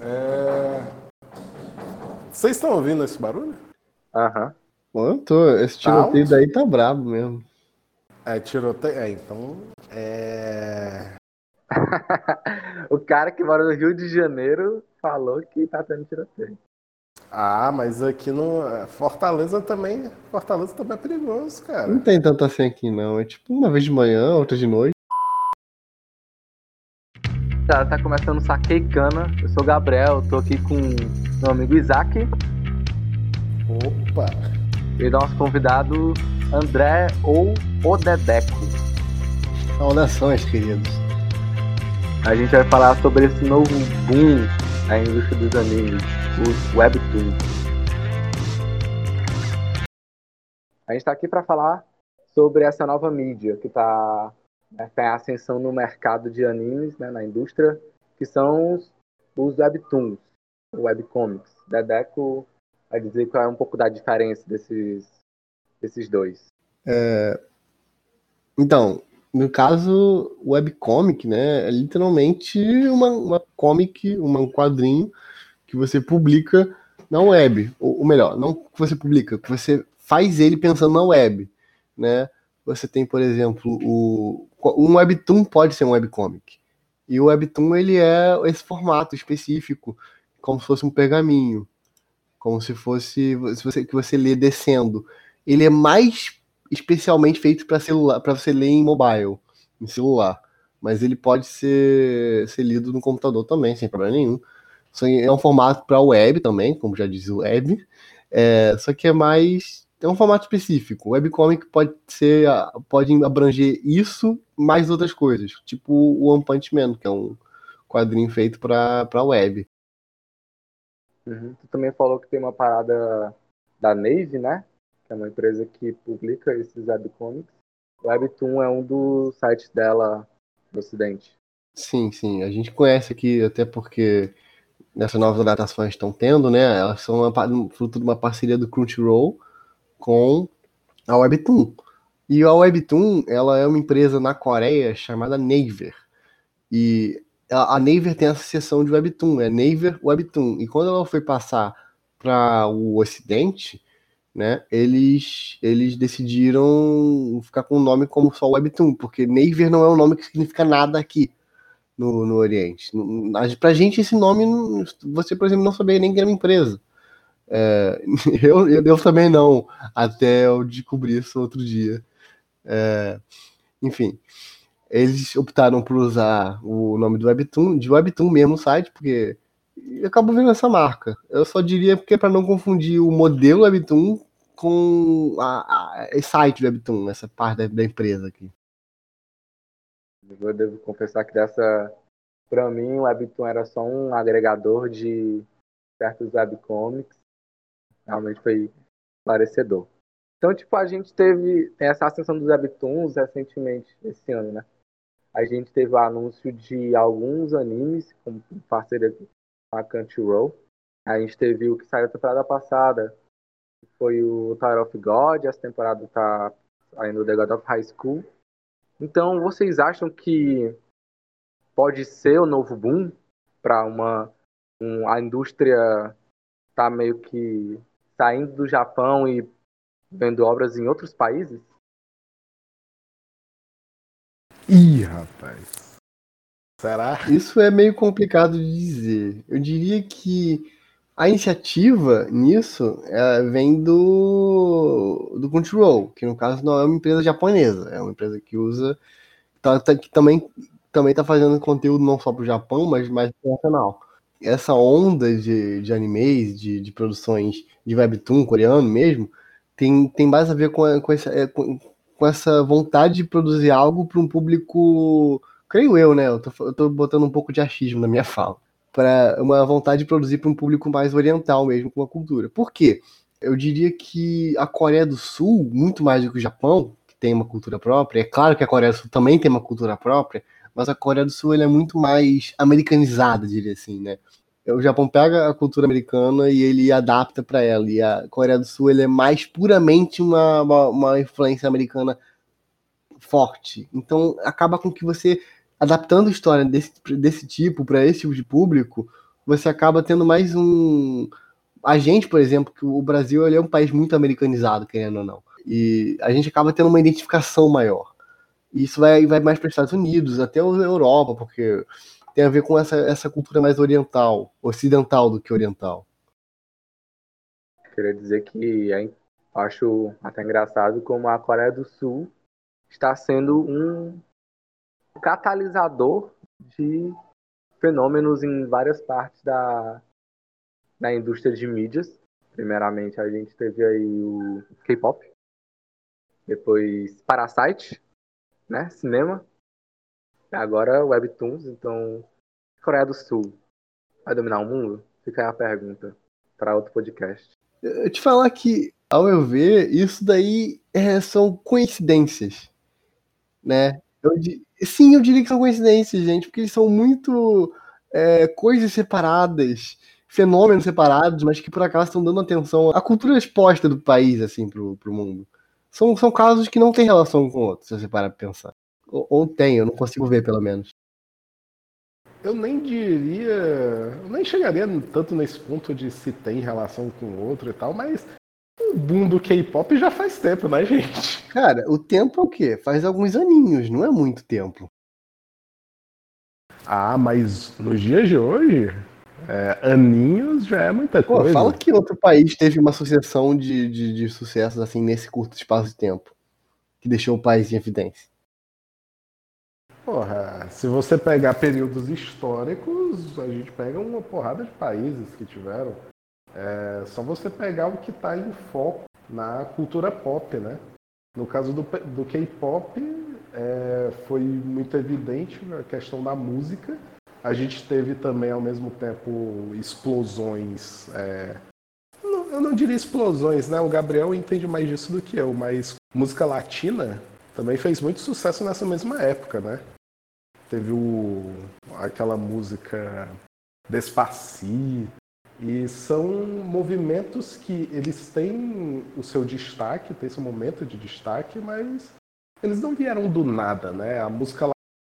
É... Vocês estão ouvindo esse barulho? Aham. Tô. Esse tá tiroteio tá daí tá brabo mesmo. É, tiroteio. É, então. É. o cara que mora no Rio de Janeiro falou que tá tendo tiroteio. Ah, mas aqui no Fortaleza também, Fortaleza também é perigoso, cara. Não tem tanto assim aqui não, é tipo uma vez de manhã, outra de noite. Tá, tá começando o Saquei Cana. Eu sou o Gabriel, tô aqui com meu amigo Isaac. Opa! E nosso convidado André ou o Dedeco. Saudações, queridos. A gente vai falar sobre esse novo boom na indústria dos animes, os webtoons. A gente está aqui para falar sobre essa nova mídia que está né, tem ascensão no mercado de animes, né, na indústria, que são os, os webtoons, webcomics. Dedeco vai dizer qual é um pouco da diferença desses, desses dois. É... Então, no caso, webcomic, né, é literalmente uma, uma comic, uma, um quadrinho que você publica na web, ou, ou melhor, não que você publica, que você faz ele pensando na web, né? Você tem, por exemplo, o um webtoon pode ser um webcomic. E o webtoon ele é esse formato específico, como se fosse um pergaminho, como se fosse se você que você lê descendo. Ele é mais especialmente feito para celular, para você ler em mobile, em celular, mas ele pode ser, ser lido no computador também, sem problema nenhum. É um formato para web também, como já diz o web, é, só que é mais tem um formato específico. O webcomic pode ser, pode abranger isso mais outras coisas, tipo o One Punch Man, que é um quadrinho feito para para web. Uhum. Tu também falou que tem uma parada da Nave, né? Que é uma empresa que publica esses webcomics. O Webtoon é um dos sites dela no Ocidente. Sim, sim. A gente conhece aqui até porque nessas novas adaptações estão tendo, né? Elas são uma, fruto de uma parceria do Crunchyroll com a Webtoon. E a Webtoon, ela é uma empresa na Coreia chamada Naver. E a, Naver tem essa seção de Webtoon, é Naver Webtoon. E quando ela foi passar para o Ocidente, né, eles, eles decidiram ficar com o nome como só Webtoon, porque Naver não é um nome que significa nada aqui no, no Oriente. Pra gente, esse nome, você, por exemplo, não sabia nem que era uma empresa. É, eu, eu, também não, até eu descobri isso outro dia. É, enfim, eles optaram por usar o nome do Webtoon, de Webtoon mesmo site, porque eu acabo vendo essa marca. Eu só diria porque é para não confundir o modelo Webtoon com a, a, site Webtoon, essa parte da, da empresa aqui. Eu devo confessar que dessa, para mim, o Webtoon era só um agregador de certos webcomics realmente foi esclarecedor. Então, tipo, a gente teve essa ascensão dos webtoons recentemente, esse ano, né? A gente teve o anúncio de alguns animes, como parceria com a Crunchyroll. A gente teve o que saiu a temporada passada, que foi o Tower of God, essa temporada tá saindo The God of High School. Então, vocês acham que pode ser o novo boom para uma um, a indústria tá meio que saindo do Japão e vendo obras em outros países? Ih, rapaz. Será? Isso é meio complicado de dizer. Eu diria que a iniciativa nisso é, vem do, do Crunchyroll, que no caso não é uma empresa japonesa, é uma empresa que usa. Tá, tá, que também também está fazendo conteúdo não só para o Japão, mas mais internacional essa onda de, de animes, de, de produções de webtoon coreano mesmo, tem, tem mais a ver com, com, essa, é, com, com essa vontade de produzir algo para um público, creio eu, né? Eu tô, eu tô botando um pouco de achismo na minha fala. Para uma vontade de produzir para um público mais oriental mesmo, com a cultura. Por quê? Eu diria que a Coreia do Sul, muito mais do que o Japão, que tem uma cultura própria, é claro que a Coreia do Sul também tem uma cultura própria, mas a Coreia do Sul é muito mais americanizada, diria assim, né? O Japão pega a cultura americana e ele adapta para ela. E a Coreia do Sul é mais puramente uma, uma, uma influência americana forte. Então acaba com que você adaptando história desse, desse tipo para esse tipo de público, você acaba tendo mais um. A gente, por exemplo, que o Brasil é um país muito americanizado, querendo ou não. E a gente acaba tendo uma identificação maior. E isso vai, vai mais para os Estados Unidos, até a Europa, porque tem a ver com essa, essa cultura mais oriental, ocidental do que oriental. Queria dizer que é, acho até engraçado como a Coreia do Sul está sendo um catalisador de fenômenos em várias partes da, da indústria de mídias. Primeiramente, a gente teve aí o K-pop, depois Parasite, né, cinema, agora Webtoons. Então, Coreia do Sul vai dominar o mundo? Fica aí a pergunta para outro podcast. Eu te falar que, ao meu ver, isso daí é, são coincidências, né? Eu, sim, eu diria que são coincidências, gente, porque são muito é, coisas separadas, fenômenos separados, mas que por acaso estão dando atenção à cultura exposta do país, assim, pro, pro mundo. São, são casos que não têm relação com outros, se você parar pra pensar. Ou, ou tem, eu não consigo ver, pelo menos. Eu nem diria. Eu nem chegaria tanto nesse ponto de se tem relação com o outro e tal, mas o boom do K-pop já faz tempo, né, gente? Cara, o tempo é o quê? Faz alguns aninhos, não é muito tempo. Ah, mas nos dias de hoje, é, aninhos já é muita Pô, coisa. Fala que outro país teve uma sucessão de, de, de sucessos assim nesse curto espaço de tempo que deixou o país em evidência. Porra, se você pegar períodos históricos, a gente pega uma porrada de países que tiveram. É só você pegar o que está em foco na cultura pop, né? No caso do, do K-pop, é, foi muito evidente a questão da música. A gente teve também, ao mesmo tempo, explosões. É, eu não diria explosões, né? O Gabriel entende mais disso do que eu, mas música latina também fez muito sucesso nessa mesma época, né? Teve o, aquela música Despacito. E são movimentos que eles têm o seu destaque, tem esse momento de destaque, mas eles não vieram do nada, né? A música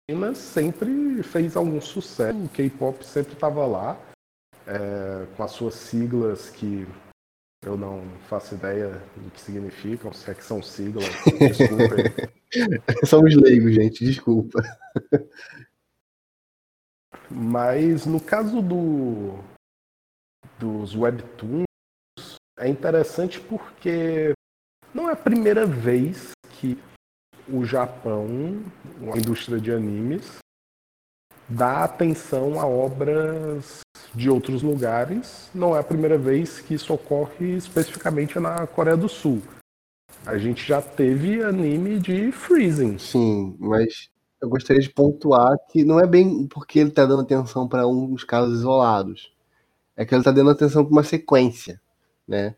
latina sempre fez algum sucesso, o K-pop sempre estava lá, é, com as suas siglas que eu não faço ideia do que significam, se é que são siglas, desculpa. Somos leigos, gente, desculpa. Mas no caso do, dos webtoons, é interessante porque não é a primeira vez que o Japão, a indústria de animes, dá atenção a obras de outros lugares. Não é a primeira vez que isso ocorre especificamente na Coreia do Sul. A gente já teve anime de Freezing. Sim, mas eu gostaria de pontuar que não é bem porque ele está dando atenção para uns casos isolados. É que ele está dando atenção para uma sequência, né?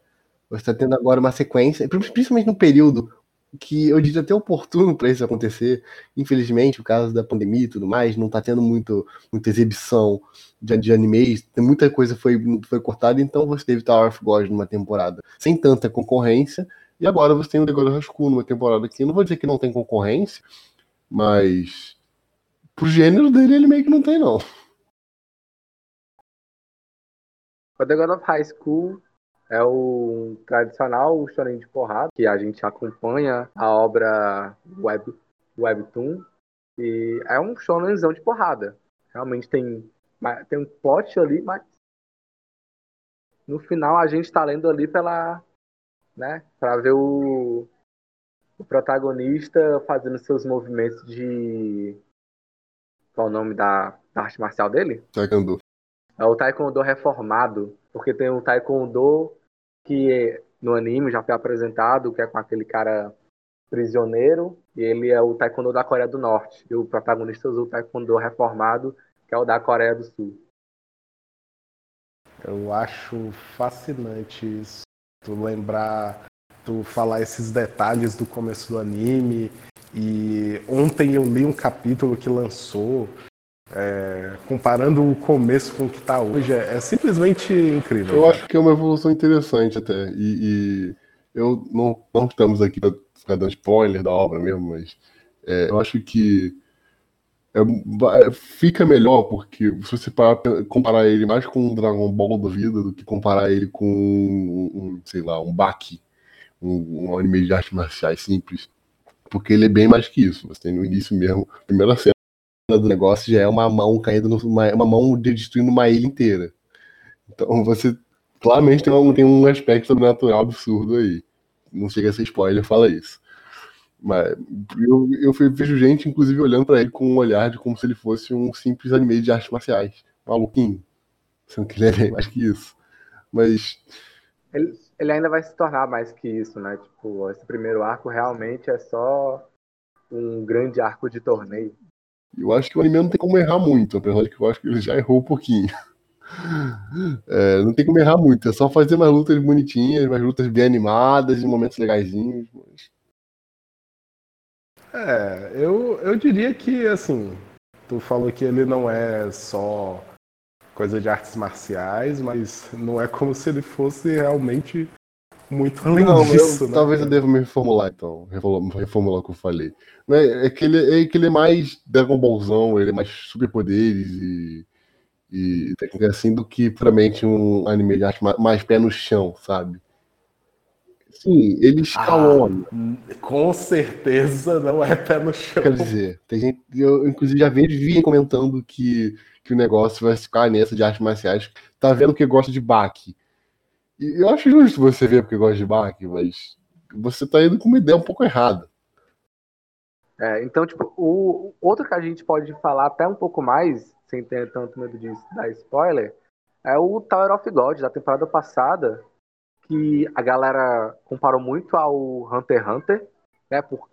Você está tendo agora uma sequência, principalmente no período que eu diria até oportuno para isso acontecer. Infelizmente, o caso da pandemia e tudo mais, não está tendo muito, muita exibição de, de animes, muita coisa foi, foi cortada, então você teve Tower of God numa temporada sem tanta concorrência, e agora você tem o The God of School numa temporada que não vou dizer que não tem concorrência, mas pro gênero dele ele meio que não tem, não. O The God of High School é o tradicional shonen de porrada, que a gente acompanha a obra web, Webtoon, e é um shonenzão de porrada. Realmente tem, tem um plot ali, mas no final a gente está lendo ali pela, né, para ver o, o protagonista fazendo seus movimentos de. Qual é o nome da, da arte marcial dele? Taekwondo. É o Taekwondo reformado, porque tem o Taekwondo que no anime já foi apresentado, que é com aquele cara prisioneiro, e ele é o Taekwondo da Coreia do Norte. E o protagonista usa o Taekwondo reformado, que é o da Coreia do Sul. Eu acho fascinante isso. Tu lembrar tu falar esses detalhes do começo do anime. E ontem eu li um capítulo que lançou, é, comparando o começo com o que está hoje, é, é, simplesmente incrível. Eu acho que é uma evolução interessante até. E, e eu não, não estamos aqui para ficar dando spoiler da obra mesmo, mas é, eu acho que é, fica melhor porque se você parar, comparar ele mais com um Dragon Ball da vida do que comparar ele com um, um sei lá, um Baki, um, um, anime de artes marciais simples. Porque ele é bem mais que isso. Você tem no início mesmo, primeira cena do negócio já é uma mão caindo, numa, uma mão destruindo uma ilha inteira. Então você claramente tem um, tem um aspecto sobrenatural absurdo aí. Não chega a ser spoiler, fala isso. Mas eu, eu vejo gente, inclusive, olhando para ele com um olhar de como se ele fosse um simples anime de artes marciais. Maluquinho. Sendo que ele é mais que isso. Mas. Ele, ele ainda vai se tornar mais que isso, né? Tipo, esse primeiro arco realmente é só um grande arco de torneio. Eu acho que o anime não tem como errar muito, apesar de que eu acho que ele já errou um pouquinho. É, não tem como errar muito, é só fazer mais lutas bonitinhas, mais lutas bem animadas, momentos legaisinhos. Mas... É, eu, eu diria que, assim, tu falou que ele não é só coisa de artes marciais, mas não é como se ele fosse realmente muito além não, disso, eu, né? Talvez eu deva me reformular, então. Reformular, reformular o que eu falei. É, é, que ele, é que ele é mais Dragon Ballzão, ele é mais superpoderes e, e técnica assim do que puramente um anime de arte mais pé no chão, sabe? Sim, ele escalona. Ah, com certeza não é pé no chão. Quer dizer, tem gente. Eu, inclusive, já vi comentando que, que o negócio vai ficar nessa de artes marciais. Tá vendo que gosta de baque. E eu acho justo você ver porque gosta de baque, mas você tá indo com uma ideia um pouco errada. É, então, tipo, o outro que a gente pode falar até um pouco mais, sem ter tanto medo de dar spoiler, é o Tower of God da temporada passada, que a galera comparou muito ao Hunter x Hunter, né? Por,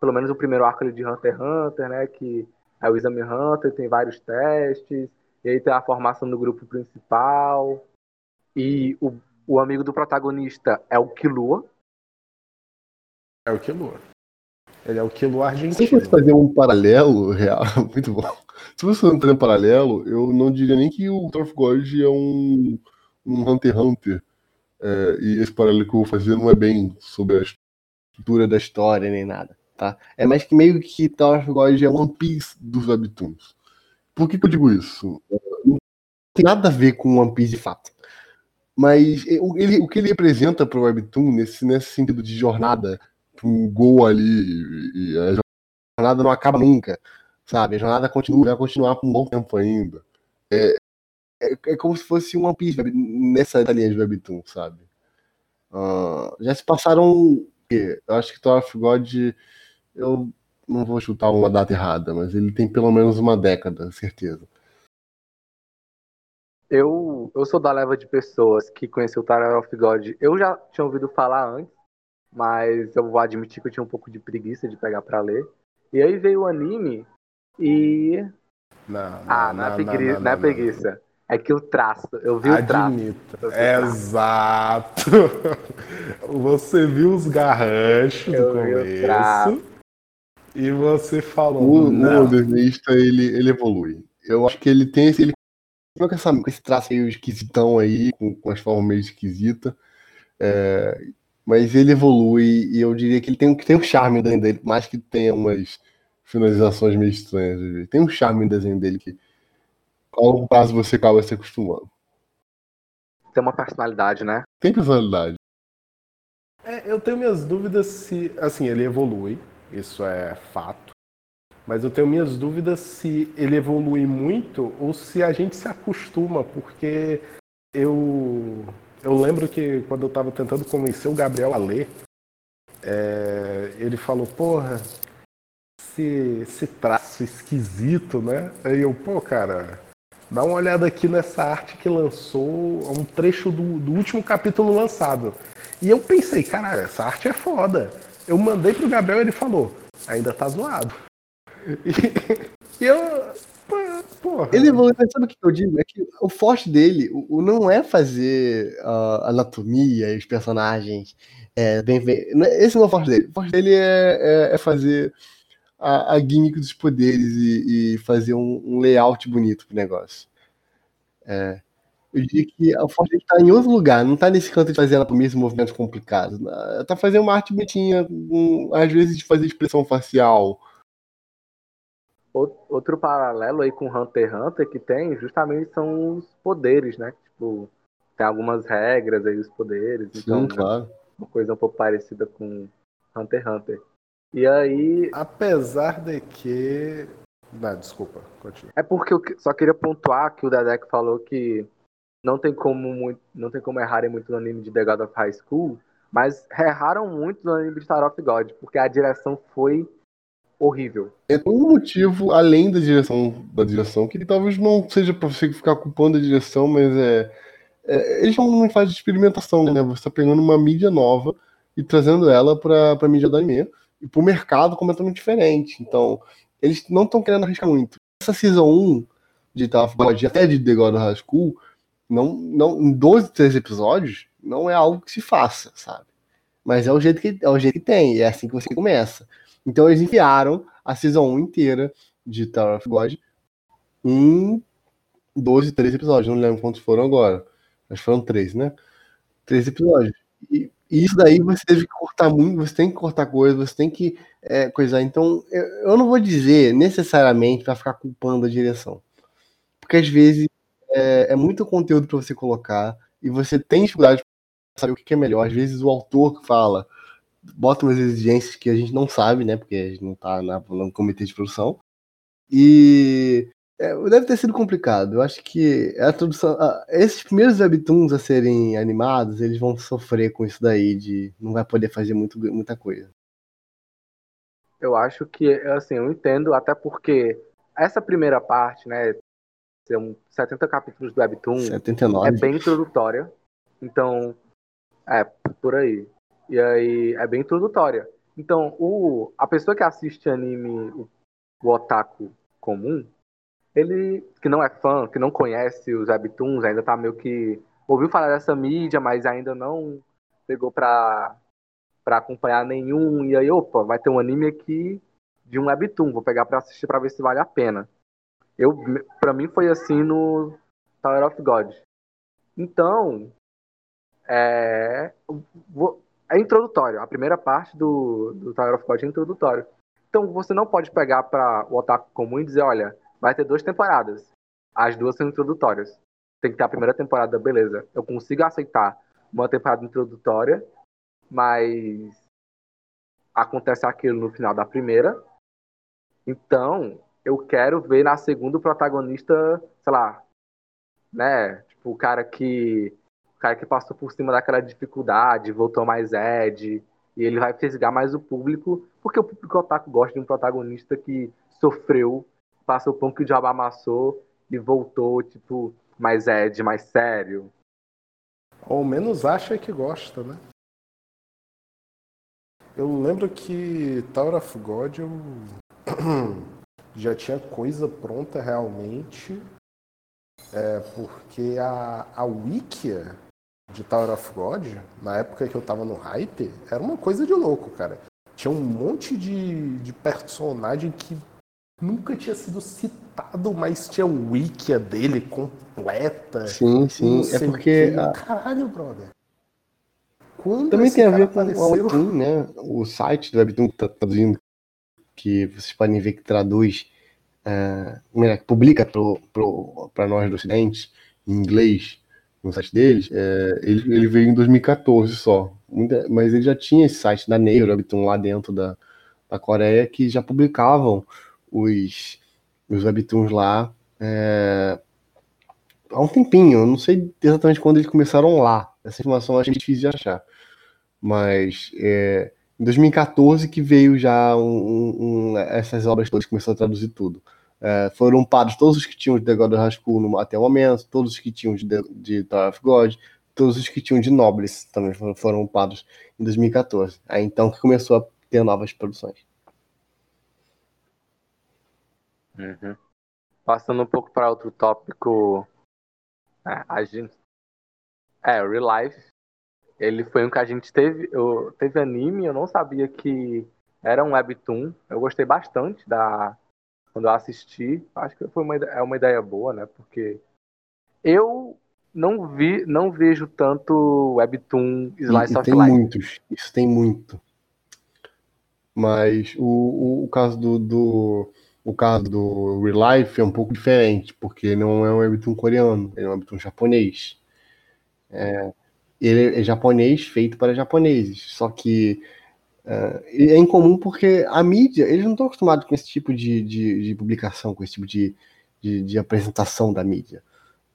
pelo menos o primeiro arco de Hunter x Hunter, né? Que é o Exame Hunter, tem vários testes, e aí tem a formação do grupo principal, e o, o amigo do protagonista é o Killua. É o Killua. Ele é o Killua argentino. Se fosse fazer um paralelo real, muito bom. Se você fazer um paralelo, eu não diria nem que o Torf God é um, um Hunter x Hunter é, e esse paralelo que eu vou fazer não é bem sobre a estrutura da história nem nada, tá? É mais que meio que of God é One Piece dos webtoons. Por que, que eu digo isso? Não tem nada a ver com One Piece de fato. Mas ele, o que ele representa para o webtoon nesse, nesse sentido de jornada, um gol ali, e a jornada não acaba nunca, sabe? A jornada continua, vai continuar por um bom tempo ainda. É, é, é como se fosse um One Piece nessa linha de Webtoon, sabe? Uh, já se passaram. Eu acho que Tower of God. Eu não vou chutar uma data errada, mas ele tem pelo menos uma década, certeza. Eu, eu sou da leva de pessoas que conheceu Tower of God. Eu já tinha ouvido falar antes, mas eu vou admitir que eu tinha um pouco de preguiça de pegar para ler. E aí veio o anime e. Não, não, ah, não, é não, não, não, não é preguiça. É que o traço, eu vi Admito. o traço. Exato. Você viu os garranchos eu do começo. E você falou. O, não. o desenhista, ele, ele evolui. Eu acho que ele tem esse. Ele com, essa, com esse traço meio esquisitão aí, com, com as formas meio esquisitas. É, mas ele evolui e eu diria que ele tem, tem um charme desenho dele, mais que tenha umas finalizações meio estranhas. Tem um charme no desenho dele que a longo prazo você acaba se acostumando. Tem uma personalidade, né? Tem personalidade. É, eu tenho minhas dúvidas se, assim, ele evolui, isso é fato. Mas eu tenho minhas dúvidas se ele evolui muito ou se a gente se acostuma, porque eu eu lembro que quando eu estava tentando convencer o Gabriel a ler, é, ele falou, porra, esse, esse traço esquisito, né? Aí eu, pô, cara, Dá uma olhada aqui nessa arte que lançou, um trecho do, do último capítulo lançado. E eu pensei, caralho, essa arte é foda. Eu mandei pro Gabriel e ele falou, ainda tá zoado. E, eu. Porra. Ele evolui, sabe o que eu digo? É que o forte dele o, o não é fazer uh, anatomia e os personagens é, bem, bem. É, esse não é o forte dele. O forte dele é, é, é fazer a, a gimmick dos poderes e, e fazer um, um, layout bonito pro negócio. É, eu diria que a Forte está em outro lugar, não está nesse canto de fazer ela mesmo movimentos complicados. Está fazendo uma arte bonitinha, um, às vezes de fazer expressão facial. Outro paralelo aí com Hunter x Hunter que tem justamente são os poderes, né? Tipo, tem algumas regras aí, os poderes. Sim, então, claro. Uma coisa um pouco parecida com Hunter x Hunter. E aí. Apesar de que. Não, desculpa, continua. É porque eu só queria pontuar que o Dedek falou que não tem como muito, não tem como errarem muito no anime de The God of High School, mas erraram muito no anime de Star of God, porque a direção foi horrível. É um motivo, além da direção, da direção, que talvez não seja pra você ficar culpando a direção, mas é. é eles estão numa fase de experimentação, né? Você tá pegando uma mídia nova e trazendo ela pra, pra mídia do anime e pro mercado completamente diferente. Então, eles não estão querendo arriscar muito. Essa Season 1 de God, até de The God of High School, não, não, em 12, 13 episódios, não é algo que se faça, sabe? Mas é o jeito que, é o jeito que tem, é assim que você começa. Então eles enviaram a Season 1 inteira de Tower of God em 12, 13 episódios, não lembro quantos foram agora. Mas foram 13, né? 13 episódios. E, e isso daí você teve que cortar muito, você tem que cortar coisas, você tem que é, coisar. Então, eu, eu não vou dizer necessariamente para ficar culpando a direção. Porque às vezes é, é muito conteúdo para você colocar e você tem dificuldade para saber o que é melhor. Às vezes o autor fala, bota umas exigências que a gente não sabe, né? Porque a gente não está no comitê de produção. E é, deve ter sido complicado. Eu acho que a tradução, esses primeiros webtoons a serem animados, eles vão sofrer com isso daí de não vai poder fazer muito, muita coisa. Eu acho que, assim, eu entendo, até porque essa primeira parte, né, são 70 capítulos do webtoon, 79. é bem introdutória. Então, é por aí. E aí é bem introdutória. Então, o a pessoa que assiste anime, o, o otaku comum, ele que não é fã, que não conhece os webtoons, ainda tá meio que ouviu falar dessa mídia, mas ainda não pegou pra, pra acompanhar nenhum. E aí, opa, vai ter um anime aqui de um webtoon, vou pegar pra assistir pra ver se vale a pena. Eu, pra mim foi assim no Tower of God. Então, é, é introdutório. A primeira parte do, do Tower of God é introdutório. Então você não pode pegar para o otaku comum e dizer, olha, vai ter duas temporadas. As duas são introdutórias. Tem que ter a primeira temporada, beleza. Eu consigo aceitar uma temporada introdutória, mas acontece aquilo no final da primeira. Então, eu quero ver na segunda o protagonista, sei lá, né? Tipo, o cara que. Cara que passou por cima daquela dificuldade, voltou mais Ed, e ele vai fisgar mais o público, porque o público otaku gosta de um protagonista que sofreu passa o pão que o diabo amassou e voltou, tipo, mais Ed, mais sério. Ou menos acha que gosta, né? Eu lembro que Tower of God eu já tinha coisa pronta realmente. É, porque a, a Wikia de Tower of God, na época que eu tava no hype, era uma coisa de louco, cara. Tinha um monte de, de personagem que nunca tinha sido citado, mas tinha o wiki dele completa. Sim, sim. É porque. A... Caralho, brother. Quando Também tem a ver com apareceu... o Webtoon, né? O site do Webtoon que tá traduzindo, que vocês podem ver que traduz, é, que publica para nós do Ocidente, em inglês, no site deles, é, ele, ele veio em 2014 só. Mas ele já tinha esse site da Neuro, Webtoon, lá dentro da, da Coreia, que já publicavam os, os webtoons lá é, há um tempinho. Eu não sei exatamente quando eles começaram lá. Essa informação eu acho difícil de achar. Mas é, em 2014 que veio já um, um, essas obras todas, começou a traduzir tudo. É, foram pagos todos os que tinham de The God of School até o momento, todos os que tinham de, de Tower of God, todos os que tinham de Nobles também foram, foram pagos em 2014. Aí então que começou a ter novas produções. Uhum. Passando um pouco para outro tópico, é, a gente. É, Real Life. Ele foi um que a gente teve. Eu, teve anime, eu não sabia que era um webtoon. Eu gostei bastante da. Quando eu assisti. Acho que foi uma, é uma ideia boa, né? Porque eu não vi, não vejo tanto webtoon Slice e, of tem Life. muitos, isso tem muito. Mas o, o, o caso do, do o caso do Real Life é um pouco diferente, porque não é um webtoon coreano, ele é um webtoon japonês. É, ele é japonês feito para japoneses, só que é, é incomum porque a mídia, eles não estão acostumados com esse tipo de, de, de publicação, com esse tipo de, de, de, apresentação da mídia.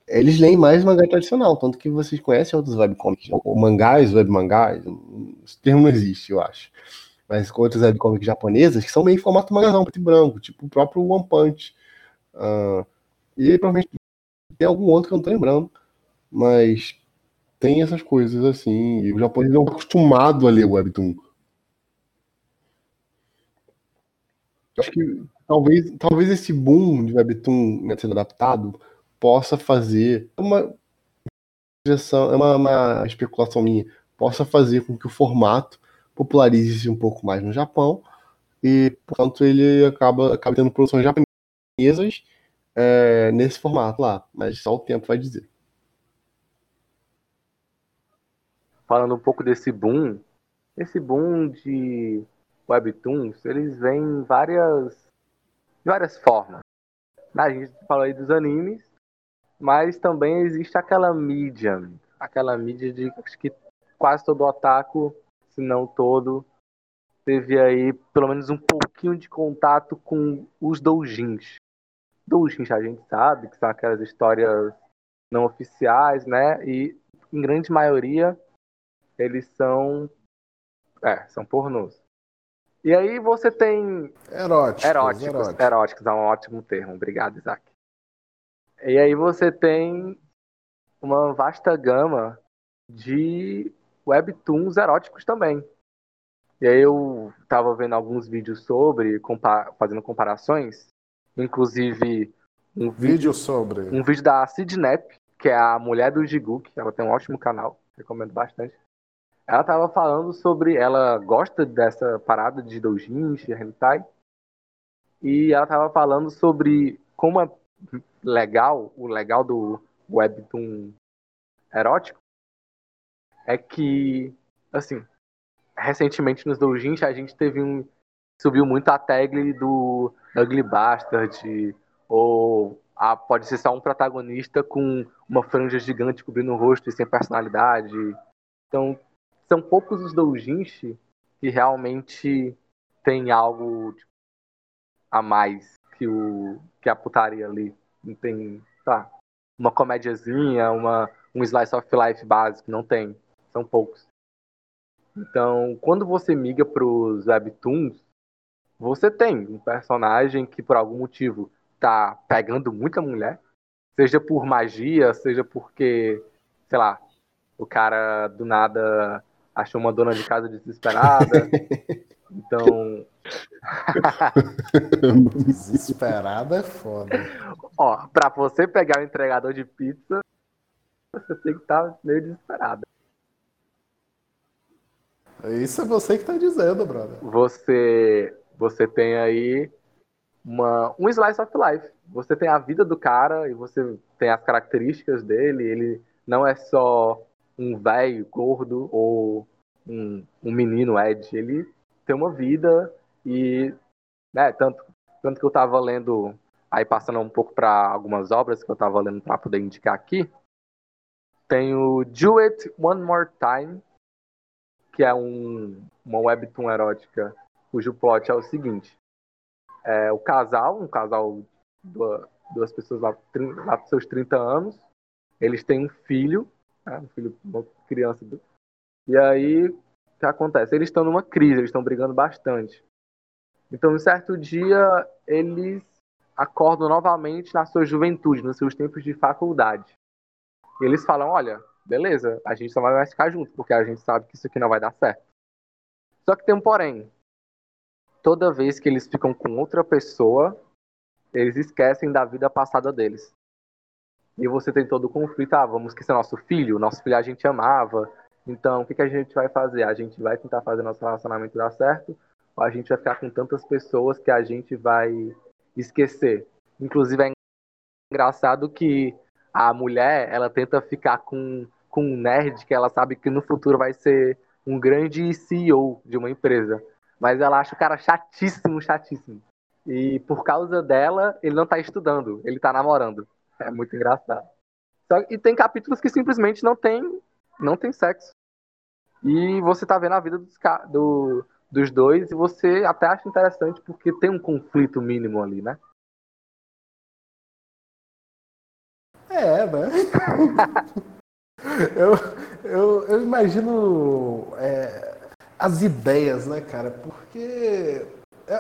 Eles leem mais mangá tradicional, tanto que vocês conhecem outros webcomics, ou mangás, webmangás, esse termo não existe, eu acho. Mas com outros webcomics japonesas que são meio em formato magazão, preto e branco, tipo o próprio One Punch. Uh, e provavelmente tem algum outro que eu não tô lembrando, mas tem essas coisas assim. E o japonês é acostumado a ler webtoon. Acho que talvez, talvez esse boom de webtoon né, sendo adaptado possa fazer uma é uma, uma especulação minha, possa fazer com que o formato popularize-se um pouco mais no Japão e, portanto, ele acaba, acaba tendo produções japonesas é, nesse formato lá, mas só o tempo vai dizer. falando um pouco desse boom, esse boom de webtoons, eles vêm várias, várias formas. A gente falou aí dos animes, mas também existe aquela mídia, aquela mídia de acho que quase todo otaku, se não todo, teve aí pelo menos um pouquinho de contato com os doujins. Doujins a gente sabe que são aquelas histórias não oficiais, né? E em grande maioria eles são. É, são pornôs. E aí você tem. Eróticos. Eróticos, eróticos. eróticos é um ótimo termo. Obrigado, Isaac. E aí você tem uma vasta gama de webtoons eróticos também. E aí eu tava vendo alguns vídeos sobre, fazendo comparações, inclusive um vídeo, vídeo sobre um vídeo da Sidnap, que é a mulher do Jiguk, ela tem um ótimo canal, recomendo bastante. Ela tava falando sobre. Ela gosta dessa parada de doujins, de hentai. E ela tava falando sobre como é legal, o legal do webtoon erótico é que, assim, recentemente nos doujins a gente teve um. Subiu muito a tag do Ugly Bastard, ou a, pode ser só um protagonista com uma franja gigante cobrindo o rosto e sem personalidade. Então, são poucos os doujinshi que realmente tem algo tipo, a mais que o que a putaria ali. Não tem, tá, uma comédiazinha, uma um slice of life básico, não tem. São poucos. Então, quando você migra para os webtoons, você tem um personagem que por algum motivo tá pegando muita mulher, seja por magia, seja porque, sei lá, o cara do nada achou uma dona de casa desesperada. Então. desesperada é foda. Ó, pra você pegar o entregador de pizza, você tem que estar tá meio desesperada. Isso é você que tá dizendo, brother. Você, você tem aí uma, um slice of life. Você tem a vida do cara e você tem as características dele. Ele não é só um velho gordo ou um, um menino Ed, ele tem uma vida e né, tanto, tanto que eu estava lendo, aí passando um pouco para algumas obras que eu estava lendo para poder indicar aqui, tem o Do It One More Time, que é um, uma webtoon erótica cujo plot é o seguinte, é o casal, um casal, duas, duas pessoas lá, lá seus 30 anos, eles têm um filho né? um filho, uma criança. E aí, o que acontece? Eles estão numa crise, eles estão brigando bastante. Então, um certo dia, eles acordam novamente na sua juventude, nos seus tempos de faculdade. E eles falam: olha, beleza, a gente só vai mais ficar junto, porque a gente sabe que isso aqui não vai dar certo. Só que tem um porém. Toda vez que eles ficam com outra pessoa, eles esquecem da vida passada deles. E você tem todo o conflito, ah, vamos esquecer nosso filho, nosso filho a gente amava, então o que, que a gente vai fazer? A gente vai tentar fazer nosso relacionamento dar certo, ou a gente vai ficar com tantas pessoas que a gente vai esquecer? Inclusive é engraçado que a mulher, ela tenta ficar com, com um nerd que ela sabe que no futuro vai ser um grande CEO de uma empresa. Mas ela acha o cara chatíssimo, chatíssimo. E por causa dela, ele não tá estudando, ele tá namorando. É muito engraçado. Só, e tem capítulos que simplesmente não tem, não tem sexo. E você tá vendo a vida dos, do, dos dois e você até acha interessante porque tem um conflito mínimo ali, né? É, né? eu, eu, eu imagino é, as ideias, né, cara? Porque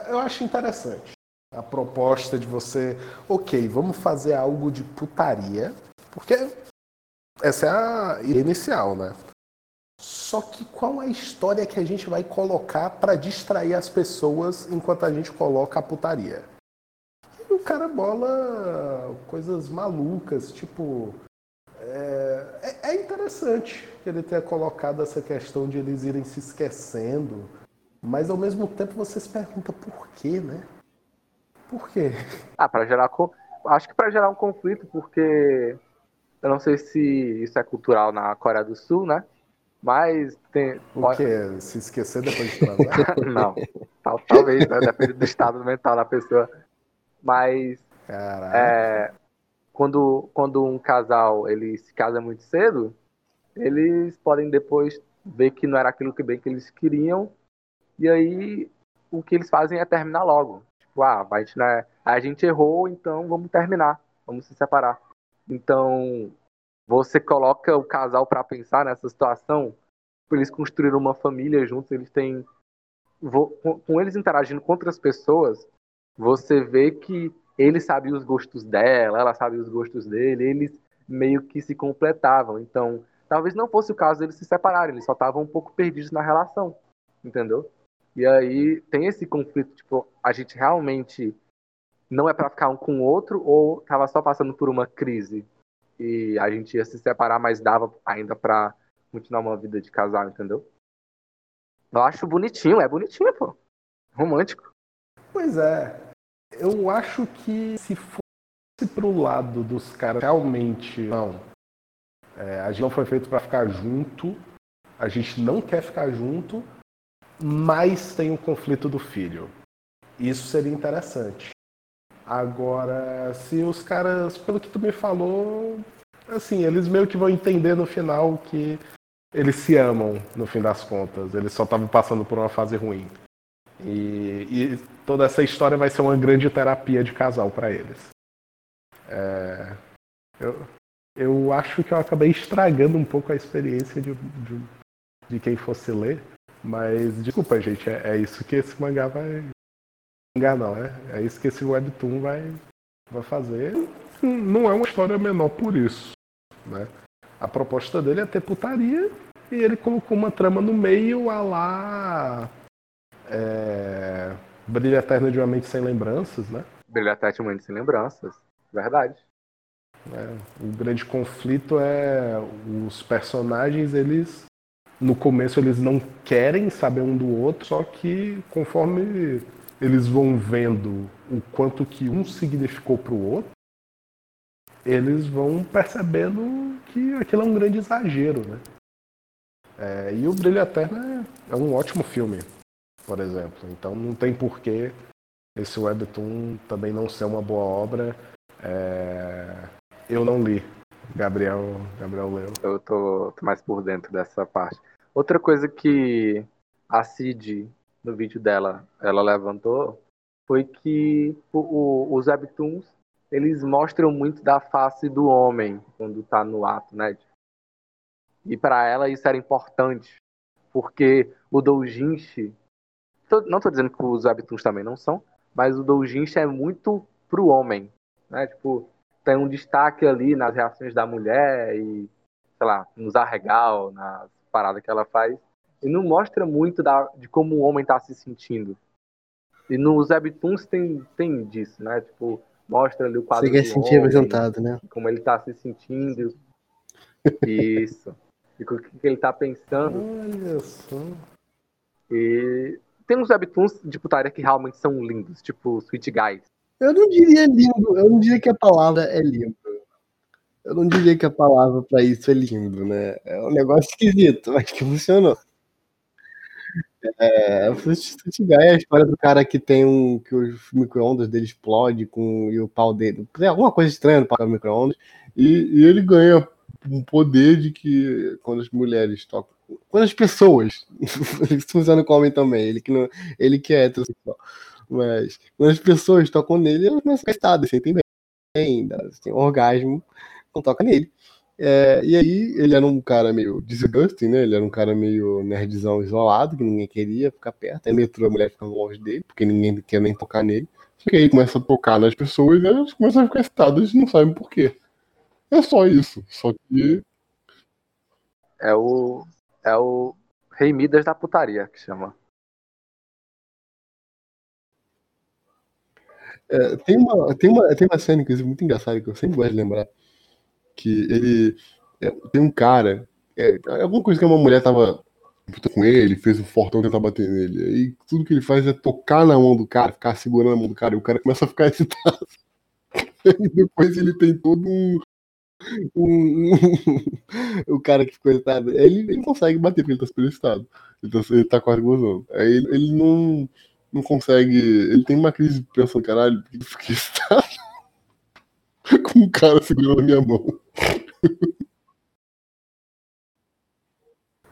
eu acho interessante a proposta de você, ok, vamos fazer algo de putaria, porque essa é a inicial, né? Só que qual a história que a gente vai colocar para distrair as pessoas enquanto a gente coloca a putaria? E o cara bola coisas malucas, tipo. É, é, é interessante ele ter colocado essa questão de eles irem se esquecendo, mas ao mesmo tempo você se pergunta por quê, né? Por quê? Ah, para gerar. Acho que para gerar um conflito, porque eu não sei se isso é cultural na Coreia do Sul, né? Mas tem. O quê? Se esquecer depois de transar? não. Tal, talvez, né? Depende do estado mental da pessoa. Mas. É, quando, quando um casal ele se casa muito cedo, eles podem depois ver que não era aquilo que bem que eles queriam. E aí o que eles fazem é terminar logo. Tipo, ah, a gente, né, a gente errou, então vamos terminar. Vamos se separar. Então, você coloca o casal para pensar nessa situação, eles construíram uma família juntos, eles têm com eles interagindo com outras pessoas, você vê que ele sabia os gostos dela, ela sabia os gostos dele, eles meio que se completavam. Então, talvez não fosse o caso deles se separarem, eles só estavam um pouco perdidos na relação, entendeu? E aí tem esse conflito, tipo, a gente realmente não é para ficar um com o outro ou tava só passando por uma crise? e a gente ia se separar, mas dava ainda pra continuar uma vida de casal, entendeu? Eu acho bonitinho, é bonitinho, pô. Romântico. Pois é. Eu acho que se fosse pro lado dos caras realmente. Não. É, a gente não foi feito para ficar junto. A gente não quer ficar junto. Mas tem o conflito do filho. Isso seria interessante. Agora, se os caras, pelo que tu me falou, assim, eles meio que vão entender no final que eles se amam, no fim das contas. Eles só estavam passando por uma fase ruim. E, e, toda essa história vai ser uma grande terapia de casal para eles. É, eu, eu acho que eu acabei estragando um pouco a experiência de, de, de quem fosse ler. Mas desculpa, gente, é, é isso que esse mangá vai, mangá não, é, é isso que esse webtoon vai, vai fazer. Não é uma história menor por isso, né? A proposta dele é ter putaria e ele colocou uma trama no meio a lá é, Brilha Eterna de uma Mente Sem Lembranças, né? Brilha Eterna de uma Mente Sem Lembranças, verdade. É, o grande conflito é os personagens, eles no começo eles não querem saber um do outro, só que conforme eles vão vendo o quanto que um significou para o outro, eles vão percebendo que aquilo é um grande exagero, né? É, e o Brilho Eterno é, é, um ótimo filme, por exemplo. Então não tem porquê esse webtoon também não ser uma boa obra. É, eu não li. Gabriel, Gabriel leu. Eu tô, tô mais por dentro dessa parte. Outra coisa que a Cid no vídeo dela, ela levantou, foi que o, os webtoons, eles mostram muito da face do homem quando tá no ato, né? E para ela isso era importante, porque o doujinshi, não tô dizendo que os webtoons também não são, mas o doujinshi é muito pro homem, né? Tipo, tem um destaque ali nas reações da mulher e, sei lá, nos arregal, nas paradas que ela faz e não mostra muito da, de como o homem está se sentindo. E nos webtoons tem, tem disso, né? Tipo, mostra ali o quadro Você quer se sentir representado, né? Como ele está se sentindo. Isso. E o que, que ele está pensando. Olha só. E tem uns webtoons de putaria que realmente são lindos, tipo Sweet Guys. Eu não diria lindo, eu não diria que a palavra é lindo. Eu não diria que a palavra para isso é lindo, né? É um negócio esquisito, mas que funcionou. É, o Guy é a história do cara que tem um. que o micro-ondas dele explode com, e o pau dele. Tem alguma coisa estranha no pau do micro-ondas. E, e ele ganha um poder de que quando as mulheres tocam. Quando as pessoas. funciona com homem também. Ele que, não, ele que é heterossexual. Mas quando as pessoas tocam nele, elas a ficar estadas, sentem bem, tem um orgasmo, não toca nele. É, e aí ele era um cara meio disgusting, né? Ele era um cara meio nerdzão isolado, que ninguém queria ficar perto. Aí metrô a mulher ficando longe dele, porque ninguém quer nem tocar nele. Só que aí começa a tocar nas pessoas e elas começam a ficar excitadas e não sabem por quê. É só isso. Só que. É o. É o Rei Midas da putaria que chama. É, tem, uma, tem, uma, tem uma cena é muito engraçada que eu sempre gosto de lembrar que ele é, tem um cara, é, alguma coisa que uma mulher tava com ele, fez um fortão tentar bater nele. Aí tudo que ele faz é tocar na mão do cara, ficar segurando a mão do cara, e o cara começa a ficar excitado. E depois ele tem todo um. um, um o cara que ficou excitado, ele, ele consegue bater porque ele tá super excitado. Ele tá, ele tá quase gozando. Aí ele, ele não, não consegue. Ele tem uma crise pensando, caralho, por que fiquei excitado? com um cara segurando a minha mão.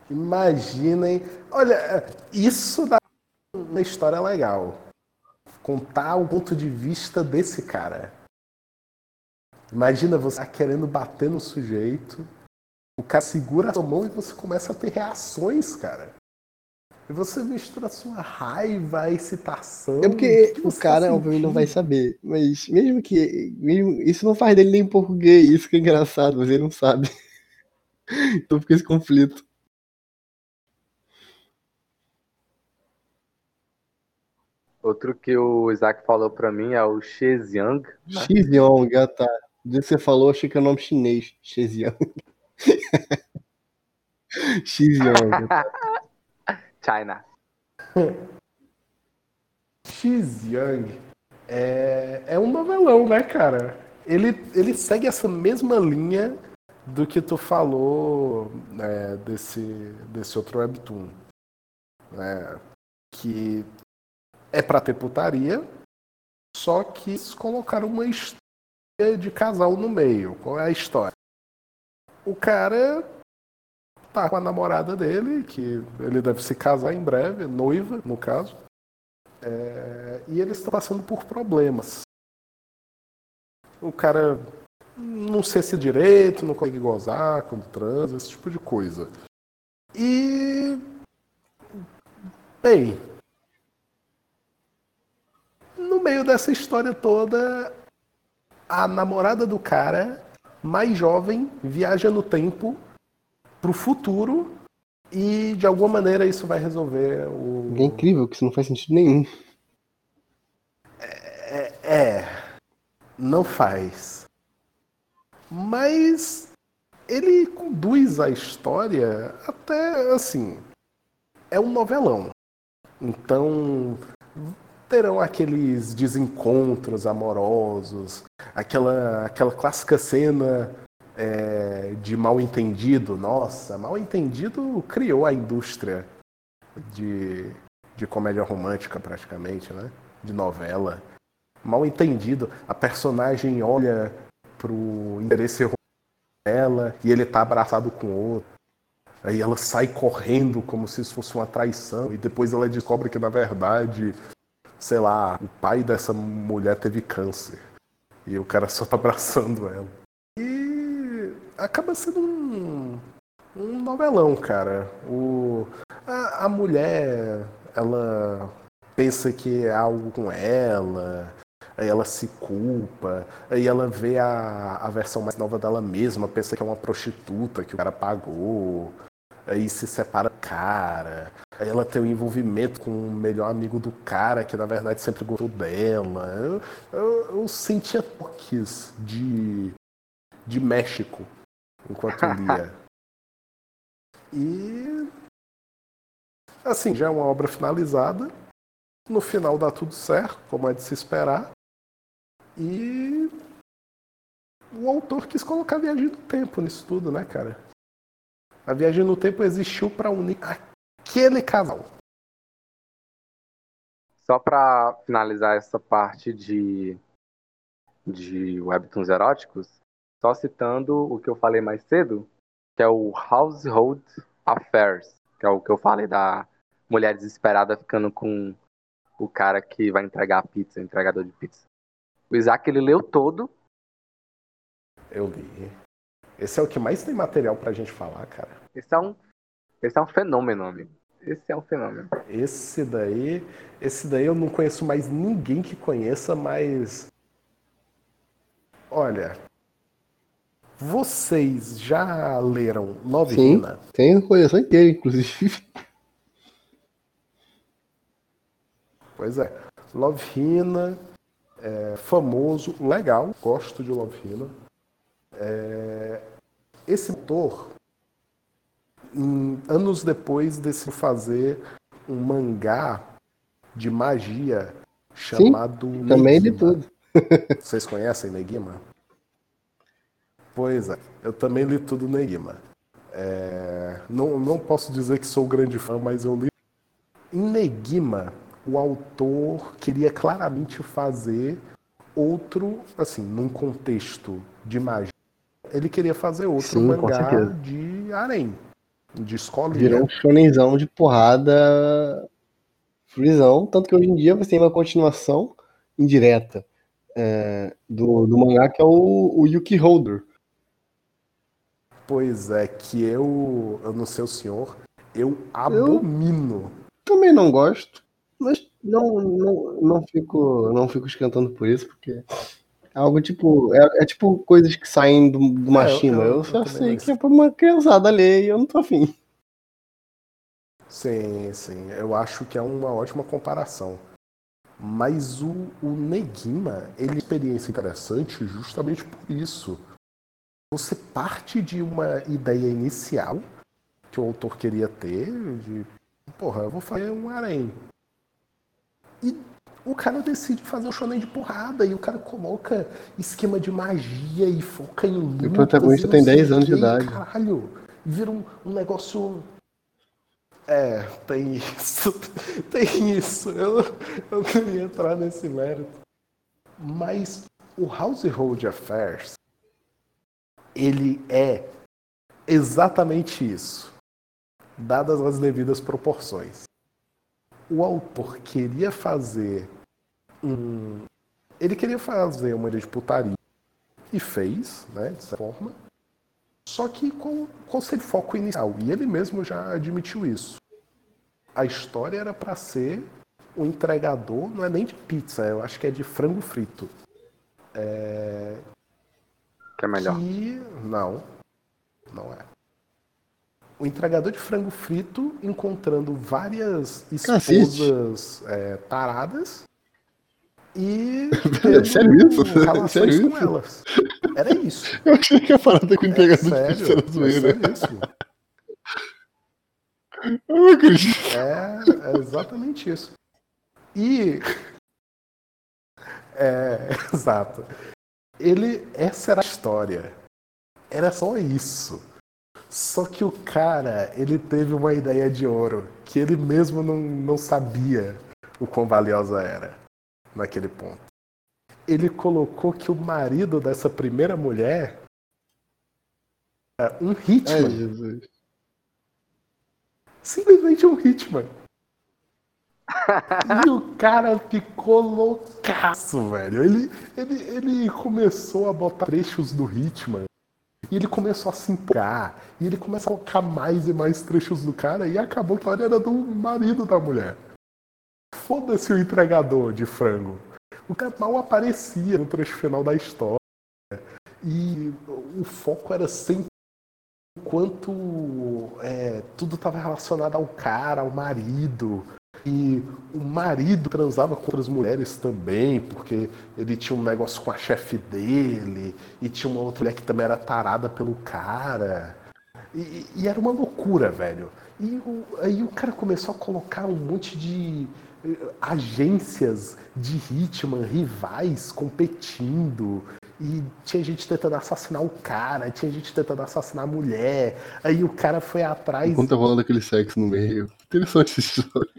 Imaginem. Olha, isso dá uma história legal. Contar o ponto de vista desse cara. Imagina você tá querendo bater no sujeito, o cara segura a sua mão e você começa a ter reações, cara. E você mistura a sua raiva, a excitação. É porque o cara, tá obviamente, não vai saber. Mas mesmo que. Mesmo, isso não faz dele nem um pouco gay. Isso que é engraçado, mas ele não sabe. então fica esse conflito. Outro que o Isaac falou pra mim é o Xeziang. Né? Xeziang, ah tá. Do que você falou, achei que é o nome chinês. Xeziang. Xeziang. China. X Young é, é um novelão, né, cara? Ele, ele segue essa mesma linha do que tu falou né, desse, desse outro webtoon. Né, que é pra ter putaria, só que colocaram uma história de casal no meio. Qual é a história? O cara tá com a namorada dele, que ele deve se casar em breve, noiva, no caso. É, e eles estão passando por problemas. O cara não sei se direito, não consegue gozar quando transa, esse tipo de coisa. E. Bem. No meio dessa história toda, a namorada do cara, mais jovem, viaja no tempo para o futuro e de alguma maneira isso vai resolver o. É incrível que isso não faz sentido nenhum. É, é, não faz. Mas ele conduz a história até assim. É um novelão. Então terão aqueles desencontros amorosos, aquela, aquela clássica cena é, de mal entendido. Nossa, mal entendido criou a indústria de, de comédia romântica, praticamente, né? De novela. Mal entendido, a personagem olha pro interesse dela e ele tá abraçado com outro. Aí ela sai correndo como se isso fosse uma traição e depois ela descobre que na verdade, sei lá, o pai dessa mulher teve câncer e o cara só tá abraçando ela acaba sendo um, um novelão, cara. O, a, a mulher, ela pensa que é algo com ela, aí ela se culpa, aí ela vê a, a versão mais nova dela mesma, pensa que é uma prostituta que o cara pagou, aí se separa do cara, aí ela tem um envolvimento com o melhor amigo do cara, que na verdade sempre gostou dela. Eu, eu, eu sentia toques de, de México enquanto lia. E assim, já é uma obra finalizada. No final dá tudo certo, como é de se esperar. E o autor quis colocar a viagem no tempo nisso tudo, né, cara? A viagem no tempo existiu para unir aquele casal. só para finalizar essa parte de, de webtoons eróticos, só citando o que eu falei mais cedo, que é o Household Affairs, que é o que eu falei da mulher desesperada ficando com o cara que vai entregar a pizza, o entregador de pizza. O Isaac ele leu todo. Eu li. Esse é o que mais tem material pra gente falar, cara. Esse é um, esse é um fenômeno, amigo. Esse é um fenômeno. Esse daí, esse daí eu não conheço mais ninguém que conheça, mas olha, vocês já leram Love Sim, Hina? tem a coleção inteira, inclusive. Pois é. Love Hina, é, famoso, legal, gosto de Love Hina. É, esse autor, em- anos depois, decidiu fazer um mangá de magia chamado Também de tudo. Vocês conhecem Negima? Pois é, eu também li tudo Negima. É, não, não posso dizer que sou grande fã, mas eu li. Em Negima, o autor queria claramente fazer outro, assim, num contexto de magia. Ele queria fazer outro Sim, mangá de harém, de escolinha. Virou um shonenzão de porrada frisão. Tanto que hoje em dia você tem uma continuação indireta é, do, do mangá que é o, o Yuki Holder. Pois é, que eu, eu não sei o senhor, eu abomino. Também não gosto, mas não, não, não, fico, não fico escantando por isso, porque é algo tipo. É, é tipo coisas que saem do, do Machima. eu- Eu, eu só sei que é pra uma criançada ler e eu não tô afim. Sim, sim. Eu acho que é uma ótima comparação. Mas o, o Negima, ele é uma experiência interessante justamente por isso. Você parte de uma ideia inicial que o autor queria ter, de porra, eu vou fazer um harém. E o cara decide fazer um shonen de porrada e o cara coloca esquema de magia e foca em protagonista e não tem sei 10 o anos de idade. Caralho, vira um, um negócio é, tem isso. Tem isso. Eu, eu queria entrar nesse mérito. Mas o Household Affairs, ele é exatamente isso, dadas as devidas proporções. O autor queria fazer um. Ele queria fazer uma de putaria e fez, né, certa forma. Só que com, com seu foco inicial. E ele mesmo já admitiu isso. A história era para ser o entregador, não é nem de pizza, eu acho que é de frango frito. Que é melhor. Que. Não. Não é. O entregador de frango frito encontrando várias Cacete. esposas é, taradas e É sério isso? relações Sério com isso? elas. Era isso. Eu achei que a parada com o É entregador de sério, era é zoeira. seríssimo. Eu não acredito. É, é exatamente isso. E. É, exato. Ele. Essa era a história. Era só isso. Só que o cara, ele teve uma ideia de ouro que ele mesmo não, não sabia o quão valiosa era naquele ponto. Ele colocou que o marido dessa primeira mulher era um hitman. Jesus. Simplesmente um Hitman. E o cara ficou loucaço, velho. Ele, ele, ele começou a botar trechos do Hitman. E ele começou a se empolgar. E ele começou a colocar mais e mais trechos do cara. E acabou que a era do marido da mulher. Foda-se o entregador de frango. O cara mal aparecia no trecho final da história. E o foco era sempre quanto é, tudo estava relacionado ao cara, ao marido. E o marido transava com outras mulheres também, porque ele tinha um negócio com a chefe dele, e tinha uma outra mulher que também era tarada pelo cara. E, e era uma loucura, velho. E o- aí o cara começou a colocar um monte de eh, agências de Hitman, rivais competindo. E tinha gente tentando assassinar o cara, tinha gente tentando assassinar a mulher. Aí o cara foi atrás. Enquanto tá rolando aquele sexo no meio. Interessante essa história.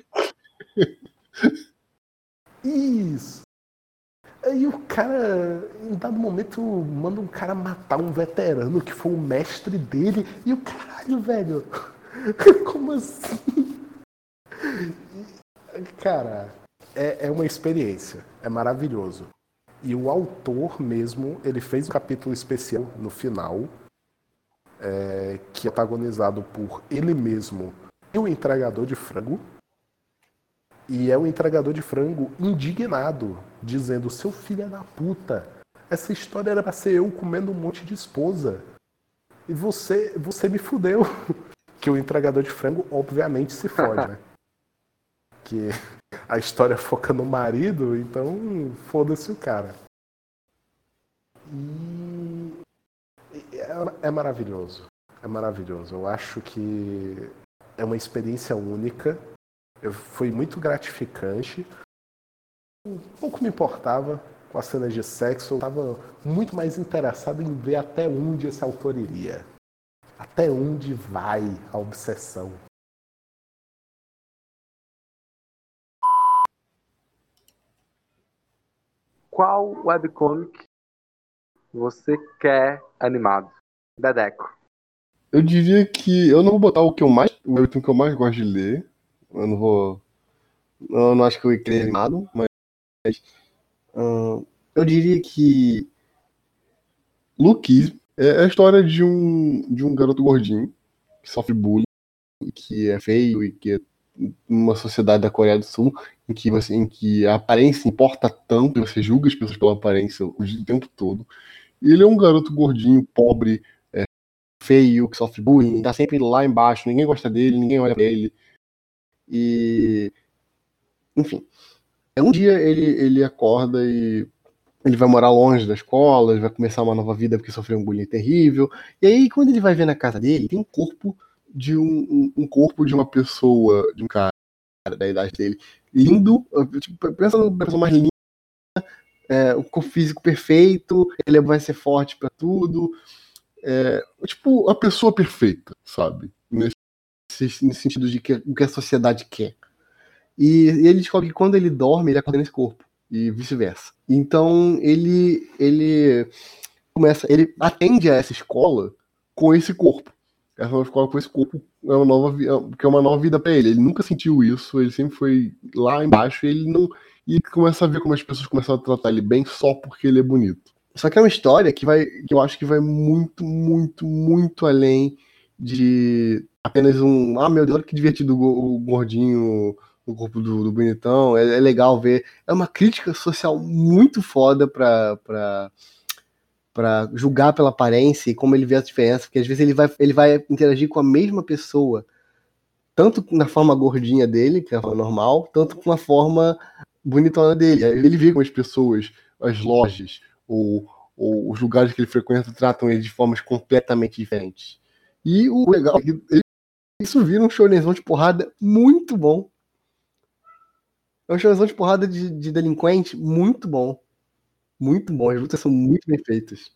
Isso. Aí o cara, em dado momento, manda um cara matar um veterano que foi o mestre dele. E o caralho, velho. Como assim? Cara, é, é uma experiência. É maravilhoso. E o autor mesmo, ele fez um capítulo especial no final, é, que é protagonizado por ele mesmo e o entregador de frango. E é o entregador de frango indignado, dizendo: Seu filho é da puta, essa história era pra ser eu comendo um monte de esposa. E você, você me fudeu. Que o entregador de frango, obviamente, se fode, né? Que a história foca no marido, então foda-se o cara. E é, é maravilhoso. É maravilhoso. Eu acho que é uma experiência única. Eu, foi muito gratificante. Um pouco me importava com as cenas de sexo. Eu estava muito mais interessado em ver até onde esse autor iria. Até onde vai a obsessão. Qual webcomic você quer animado? Dedeco. Eu diria que eu não vou botar o que eu mais, o webtoon que eu mais gosto de ler. Eu não vou, eu não acho que eu querer animado, mas uh, eu diria que Luke é a história de um de um garoto gordinho que sofre bullying, que é feio e que é uma sociedade da Coreia do Sul em que você em que a aparência importa tanto, você julga as pessoas pela aparência o tempo todo. E ele é um garoto gordinho, pobre, feio, que sofre bullying, tá sempre lá embaixo, ninguém gosta dele, ninguém olha pra ele. E. Enfim. Um dia ele, ele acorda e ele vai morar longe da escola, ele vai começar uma nova vida porque sofreu um bullying terrível. E aí, quando ele vai ver na casa dele, tem um corpo de um, um, corpo de uma pessoa, de um cara da idade dele, lindo. Tipo, pensa numa pessoa mais linda, é, o físico perfeito, ele vai ser forte para tudo. É, tipo, a pessoa perfeita, sabe? Nesse sentido de que, o que a sociedade quer. E, e, ele descobre que quando ele dorme, ele acorda nesse corpo. E vice-versa. Então ele ele começa. Ele atende a essa escola com esse corpo. Essa nova escola com esse corpo é uma nova, que é uma nova vida para ele. Ele nunca sentiu isso, ele sempre foi lá embaixo e ele não. E começa a ver como as pessoas começam a tratar ele bem só porque ele é bonito. Só que é uma história que vai, que eu acho que vai muito, muito, muito além de apenas um, ah, meu Deus, que divertido o gordinho no corpo do, do bonitão, é, é, legal ver. É uma crítica social muito foda pra, pra, pra julgar pela aparência e como ele vê a diferença, porque às vezes ele vai, ele vai interagir com a mesma pessoa, tanto na forma gordinha dele, que é a forma normal, tanto com a forma bonitona dele. Ele vê como as pessoas, as lojas, ou, ou os lugares que ele frequenta tratam ele de formas completamente diferentes. E o legal é que isso vira um shonenzão de porrada muito bom. É um shonenzão de porrada de, de delinquente muito bom. Muito bom. As lutas são muito bem feitas.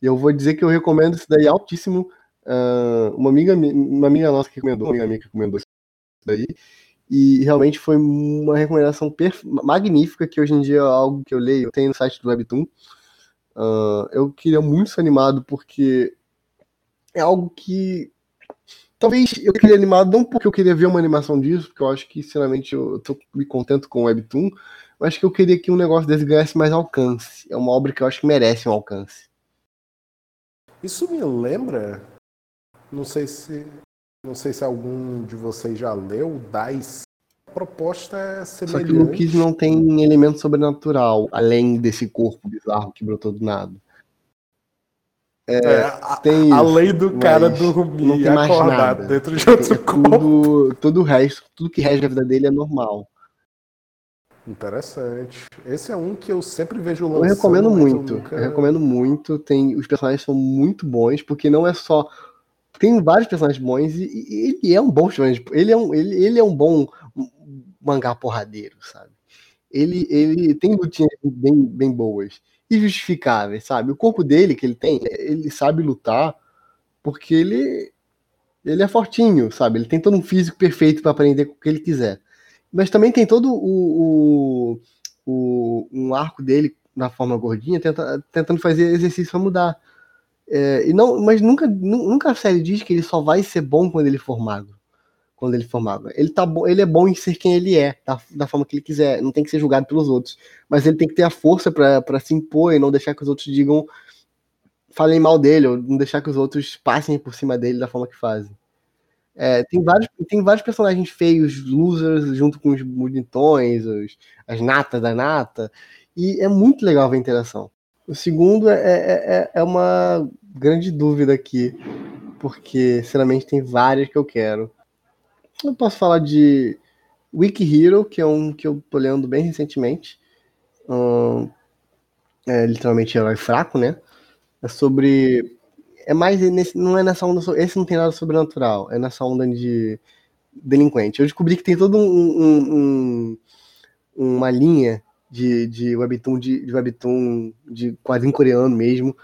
E eu vou dizer que eu recomendo isso daí altíssimo. Uh, uma, amiga, uma amiga nossa que recomendou, uma amiga minha que recomendou isso daí. E realmente foi uma recomendação magnífica, que hoje em dia é algo que eu leio, eu tenho no site do Webtoon. Uh, eu queria muito ser animado porque é algo que talvez eu queria animado não porque eu queria ver uma animação disso, porque eu acho que sinceramente eu tô me contento com o Webtoon, mas que eu queria que um negócio desse ganhasse mais alcance. É uma obra que eu acho que merece um alcance. Isso me lembra, não sei se não sei se algum de vocês já leu Dice a proposta é semelhante. Só que o Kiss não tem elemento sobrenatural, além desse corpo bizarro que brotou do nada. É, é a, tem a lei do cara dormir não tem acordar nada. dentro de outro é corpo. Tudo, tudo o resto, tudo que rege a vida dele é normal. Interessante. Esse é um que eu sempre vejo lançando. Eu recomendo muito. Eu, nunca... eu recomendo muito. Tem, os personagens são muito bons, porque não é só tem vários personagens bons e, e, ele é um bom personagem. Ele é um, ele, ele é um bom mangá porradeiro, sabe? Ele, ele tem lutinhas bem, bem boas e justificáveis, sabe? O corpo dele que ele tem, ele sabe lutar porque ele ele é fortinho, sabe? Ele tem todo um físico perfeito para aprender o que ele quiser. Mas também tem todo o, o, o, um arco dele na forma gordinha, tenta, tentando fazer exercício para mudar. É, e não, mas nunca, nunca a série diz que ele só vai ser bom quando ele for magro. Quando ele for magro. Ele, tá bom, ele é bom em ser quem ele é, da, da forma que ele quiser. Não tem que ser julgado pelos outros. Mas ele tem que ter a força para se impor e não deixar que os outros digam. falem mal dele, ou não deixar que os outros passem por cima dele da forma que fazem. É, tem, vários, tem vários personagens feios, losers, junto com os bonitões, os, as natas da nata. E é muito legal ver a interação. O segundo é, é, é, é uma grande dúvida aqui, porque, sinceramente, tem várias que eu quero. Eu posso falar de Wiki Hero, que é um que eu tô lendo bem recentemente. Um, é literalmente herói fraco, né? É sobre. É mais nesse, não é nessa onda. Esse não tem nada sobrenatural. É nessa onda de delinquente. Eu descobri que tem todo um, um, um uma linha de, de webtoon de, de webtoon de quadrinho coreano mesmo,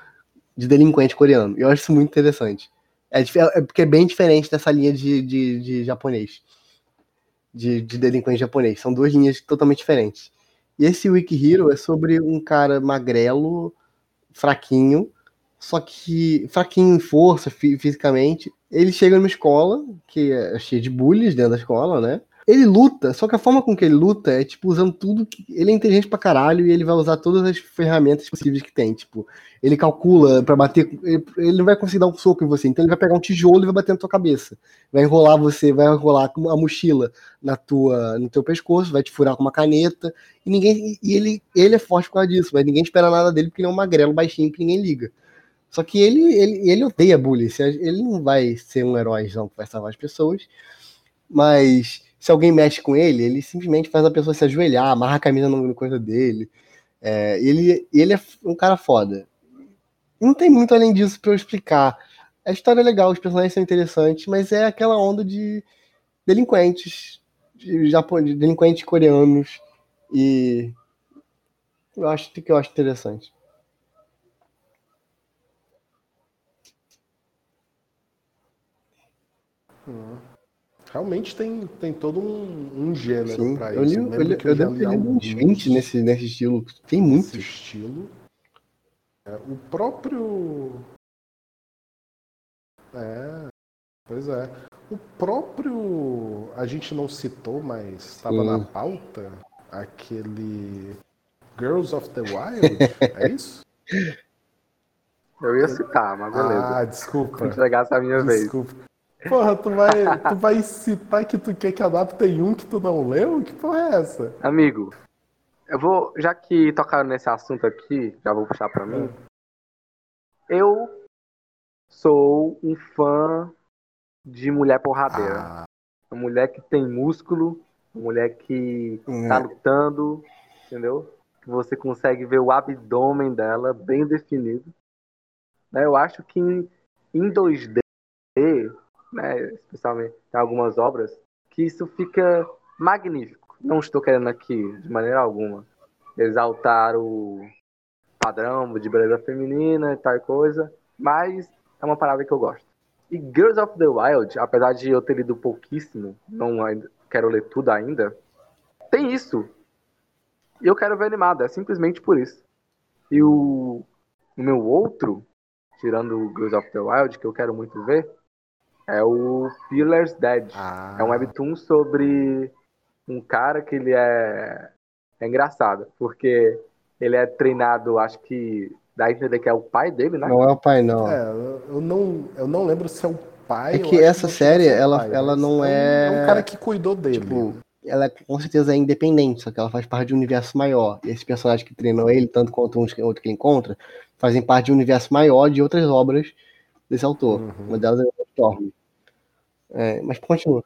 de delinquente coreano. Eu acho isso muito interessante. É, é porque é bem diferente dessa linha de, de, de japonês. De, de delinquente japonês. São duas linhas totalmente diferentes. E esse Wiki Hero é sobre um cara magrelo, fraquinho, só que fraquinho em força, fisicamente. Ele chega numa escola, que é cheia de bullies dentro da escola, né? Ele luta, só que a forma com que ele luta é, tipo, usando tudo que. Ele é inteligente pra caralho e ele vai usar todas as ferramentas possíveis que tem. Tipo, ele calcula para bater. Ele, não vai conseguir dar um soco em você, então ele vai pegar um tijolo e vai bater na tua cabeça. Vai enrolar você, vai enrolar a mochila na tua, no teu pescoço, vai te furar com uma caneta. E ninguém. E ele, ele é forte por causa disso, mas ninguém espera nada dele porque ele é um magrelo baixinho que ninguém liga. Só que ele, ele, ele odeia bullying. Ele não vai ser um heróizão que vai salvar as pessoas. Mas se alguém mexe com ele, ele simplesmente faz a pessoa se ajoelhar, amarra a camisa no, no coisa dele. É, ele, ele é um cara foda. Não tem muito além disso para eu explicar. A história é legal, os personagens são interessantes, mas é aquela onda de delinquentes, de, Japão, de delinquentes coreanos. E eu acho que eu acho interessante. Hum realmente tem, tem todo um, um gênero para isso. Eu, li, eu, eu, eu devo ter lido uns 20 nesse, nesse estilo. Tem muito. Estilo. É, o próprio. É. Pois é. O próprio. A gente não citou, mas estava na pauta. Aquele. Girls of the Wild. é isso? Eu ia citar, mas beleza. Ah, desculpa. Quando chegasse a minha desculpa. vez. Porra, tu vai, tu vai citar que tu quer que adapte um que tu não leu? Que porra é essa? Amigo, eu vou, já que tocaram nesse assunto aqui, já vou puxar pra mim. Eu sou um fã de mulher porradeira. Ah. Uma mulher que tem músculo, uma mulher que hum. tá lutando, entendeu? Que você consegue ver o abdômen dela bem definido. Eu acho que em, em 2D né, especialmente em algumas obras, que isso fica magnífico. Não estou querendo aqui, de maneira alguma, exaltar o padrão de beleza feminina e tal coisa, mas é uma parada que eu gosto. E Girls of the Wild, apesar de eu ter lido pouquíssimo, não quero ler tudo ainda, tem isso. E eu quero ver animado, é simplesmente por isso. E o, o meu outro, tirando Girls of the Wild, que eu quero muito ver, é o Pillars Dead. Ah. É um webtoon sobre um cara que ele é... é engraçado, porque ele é treinado, acho que dá a entender que é o pai dele, né? Não é o pai, não. É, eu não, eu não lembro se é o pai. É que essa que série, ela, pai, ela não é... É um cara que cuidou dele. Tipo, ela com certeza é independente, só que ela faz parte de um universo maior. E esse personagem que treinou ele, tanto quanto um outro que ele encontra, fazem parte de um universo maior de outras obras desse autor. Uhum. Uma delas é o Storm. É, mas continua.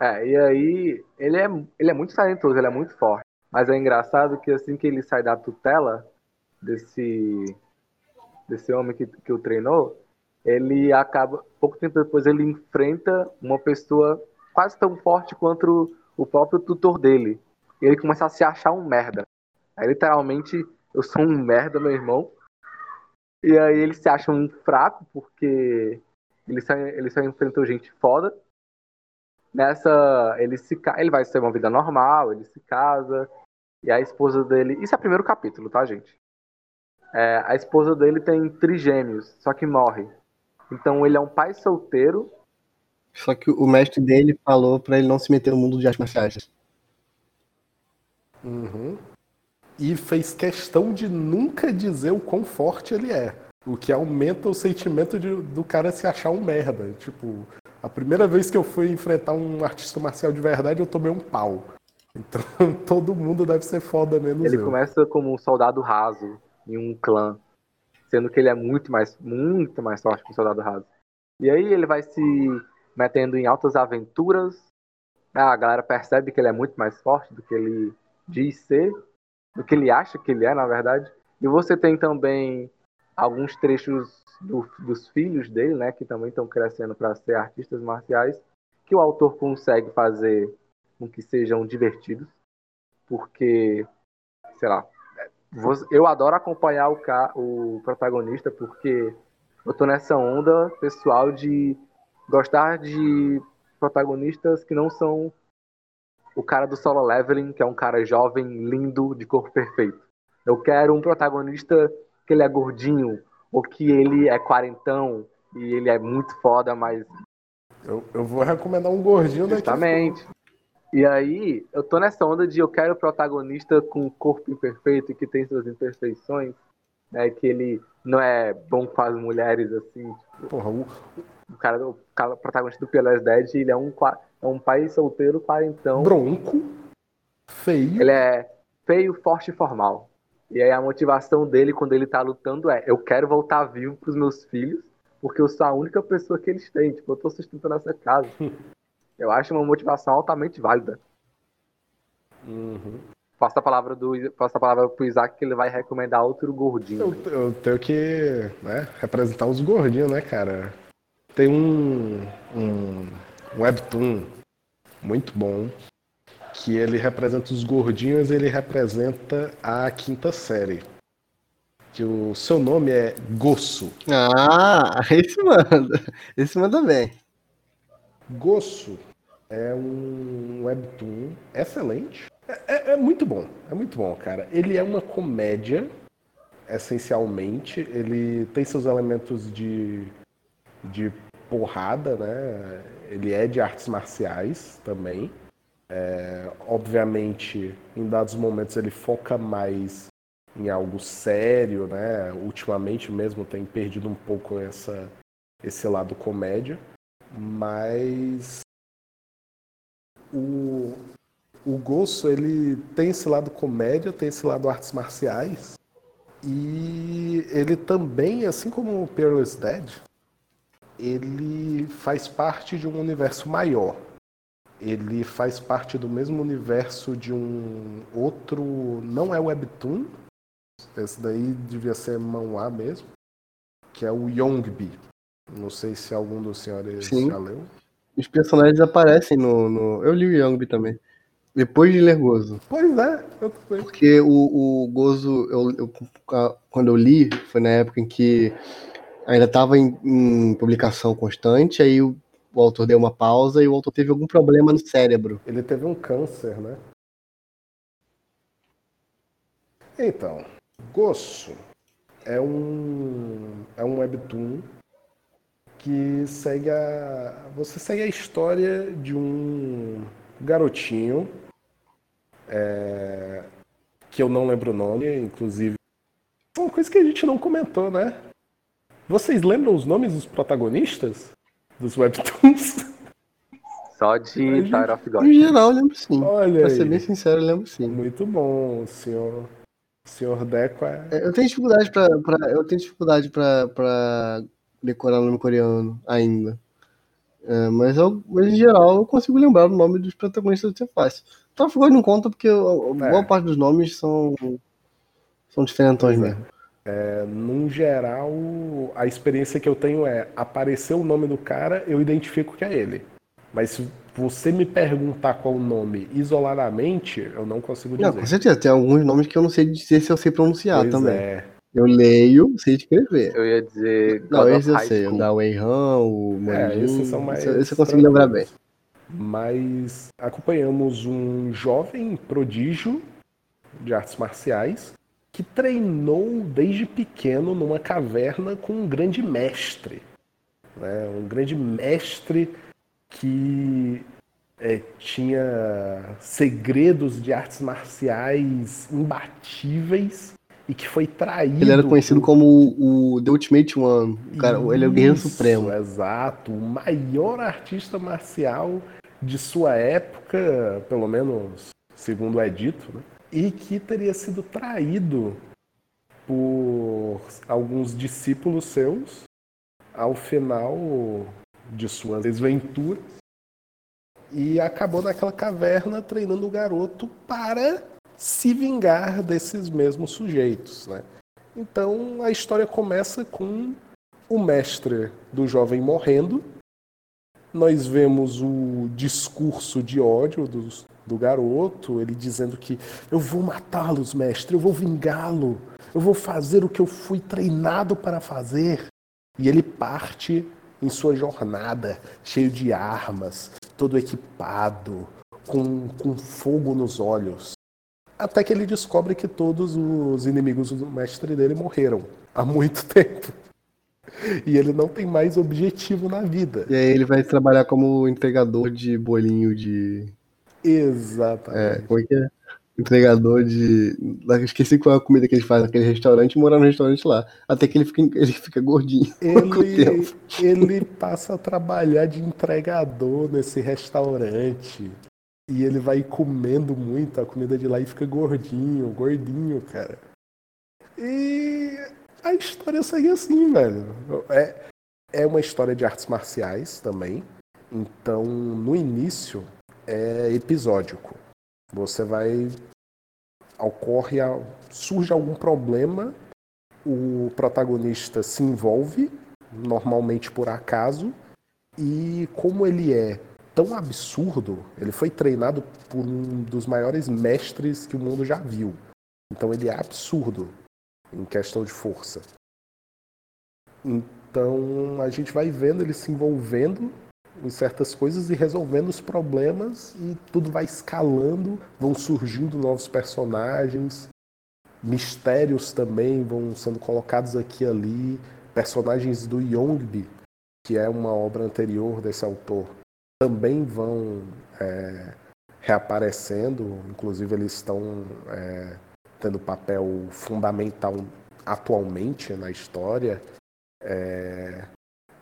É, e aí ele é, ele é muito talentoso, ele é muito forte. Mas é engraçado que assim que ele sai da tutela desse, desse homem que, que o treinou, ele acaba, pouco tempo depois, ele enfrenta uma pessoa quase tão forte quanto o próprio tutor dele. E ele começa a se achar um merda. Aí literalmente, eu sou um merda, meu irmão. E aí ele se acha um fraco, porque ele só, ele só enfrentou gente foda. Nessa, ele se ele vai ter uma vida normal, ele se casa, E a esposa dele. Isso é o primeiro capítulo, tá, gente? É, a esposa dele tem trigêmeos, só que morre. Então ele é um pai solteiro. Só que o mestre dele falou para ele não se meter no mundo de artes marciais. Uhum. E fez questão de nunca dizer o quão forte ele é. O que aumenta o sentimento de, do cara se achar um merda. Tipo, a primeira vez que eu fui enfrentar um artista marcial de verdade, eu tomei um pau. Então todo mundo deve ser foda menos Ele eu. começa como um soldado raso em um clã, sendo que ele é muito mais, muito mais forte que um soldado raso. E aí ele vai se metendo em altas aventuras. Ah, a galera percebe que ele é muito mais forte do que ele diz ser, do que ele acha que ele é, na verdade. E você tem também alguns trechos do- dos filhos dele, né, que também estão crescendo para ser artistas marciais, que o autor consegue fazer com que sejam divertidos, porque, sei lá, eu adoro acompanhar o, o protagonista porque eu tô nessa onda pessoal de gostar de protagonistas que não são o cara do solo leveling, que é um cara jovem, lindo, de corpo perfeito. Eu quero um protagonista que ele é gordinho, ou que ele é quarentão e ele é muito foda, mas Eu, eu vou recomendar um gordinho daqui. a Justamente. E aí, eu tô nessa onda de eu quero protagonista com corpo imperfeito e que tem suas imperfeições, né? Que ele não é bom com as mulheres, assim. pouco. Porra, o, O cara, o cara protagonista do Pelas Dead, ele é um, é um pai solteiro quarentão. bronco, feio. Ele é feio, forte e formal. E aí a motivação dele quando ele tá lutando é: eu quero voltar vivo pros meus filhos, porque eu sou a única pessoa que eles têm. Tipo, eu tô sustentando essa casa. Eu acho uma motivação altamente válida. Uhum. Passo a palavra do passo a palavra pro Isaac que ele vai recomendar outro gordinho. Eu, eu tenho que né, representar os gordinhos, né, cara? Tem um, um webtoon muito bom que ele representa os gordinhos, ele representa a quinta série. Que o seu nome é Gosso. Ah, esse manda. Esse manda bem. Gosso é um webtoon excelente. É, é- é muito bom, é muito bom, cara. Ele é uma comédia, essencialmente. Ele tem seus elementos de, de porrada, né? Ele é de artes marciais também. É, obviamente, em dados momentos ele foca mais em algo sério, né? Ultimamente mesmo tem perdido um pouco essa, esse lado comédia mas o, o Gosso ele tem esse lado comédia, tem esse lado artes marciais e ele também, assim como o Peerless Dead, ele faz parte de um universo maior. Ele faz parte do mesmo universo de um outro, não é webtoon, esse daí devia ser manhwa mesmo, que é o Yongbi. Não sei se algum dos senhores Sim. já leu. Os personagens aparecem no. no... Eu li o Youngbi também. Depois de ler Gozo. Pois é, eu também. Porque o, o Gozo, eu, eu- a- quando eu li, foi na época em que ainda estava em, em publicação constante, aí o, o autor deu uma pausa e o autor teve algum problema no cérebro. Ele teve um câncer, né? Então, Gosso é um é um webtoon que segue a você segue a história de um garotinho é, que eu não lembro o nome, inclusive uma coisa que a gente não comentou, né? Vocês lembram os nomes dos protagonistas dos webtoons? Só de Tower of God. Em geral, eu lembro sim. Olha Pra ser aí. bem sincero, eu lembro sim. Muito bom, senhor. Senhor Deco é. É, Eu tenho dificuldade pra, pra- eu tenho dificuldade pra, pra decorar o nome coreano ainda. É, mas, eu, mas em geral eu consigo lembrar o nome dos protagonistas do fácil. Top God não conta porque eu- a É. boa parte dos nomes são são diferentões é. É, num geral, a experiência que eu tenho é aparecer o nome do cara, eu identifico que é ele. Mas se você me perguntar qual o nome isoladamente, eu não consigo dizer. Não, com certeza, tem alguns nomes que eu não sei dizer se eu sei pronunciar Pois também. é. Eu leio, sei escrever. Eu ia dizer Não, God of esse eu sei, o da Wei Han, o É, Manjin, esses são mais. esse, esse eu consigo lembrar bem. Mas acompanhamos um jovem prodígio, de artes marciais que treinou desde pequeno numa caverna com um grande mestre. Né? Um grande mestre que é, tinha segredos de artes marciais imbatíveis e que foi traído. Ele era conhecido como o The Ultimate One, o cara, Isso, ele é o Guerreiro Supremo. Exato, o maior artista marcial de sua época, pelo menos segundo é dito, né? E que teria sido traído por alguns discípulos seus ao final de suas desventuras e acabou naquela caverna treinando o garoto para se vingar desses mesmos sujeitos. Né? Então a história começa com o mestre do jovem morrendo. Nós vemos o discurso de ódio do, garoto, ele dizendo que eu vou matá-los, mestre, eu vou vingá-lo, eu vou fazer o que eu fui treinado para fazer. E ele parte em sua jornada, cheio de armas, todo equipado, com, com fogo nos olhos. Até que ele descobre que todos os inimigos do mestre dele morreram há muito tempo. E ele não tem mais objetivo na vida. E aí ele vai trabalhar como entregador de bolinho de. Exatamente. É, como é que é? Entregador de. Esqueci qual é a comida que ele faz naquele restaurante e morar no restaurante lá. Até que ele fica, ele fica gordinho. Ele, ele passa a trabalhar de entregador nesse restaurante. E ele vai comendo muito a comida de lá e fica gordinho, gordinho, cara. E a história segue assim, velho. É, é uma história de artes marciais também. Então, no início, é episódico. Você vai. Ocorre. A, surge algum problema, o protagonista se envolve, normalmente por acaso, e como ele é tão absurdo, ele foi treinado por um dos maiores mestres que o mundo já viu. Então ele é absurdo em questão de força. Então a gente vai vendo ele se envolvendo em certas coisas e resolvendo os problemas e tudo vai escalando, vão surgindo novos personagens, mistérios também vão sendo colocados aqui e ali, personagens do Yongbi, que é uma obra anterior desse autor, também vão é, reaparecendo, inclusive eles estão é, tendo papel fundamental atualmente na história. É,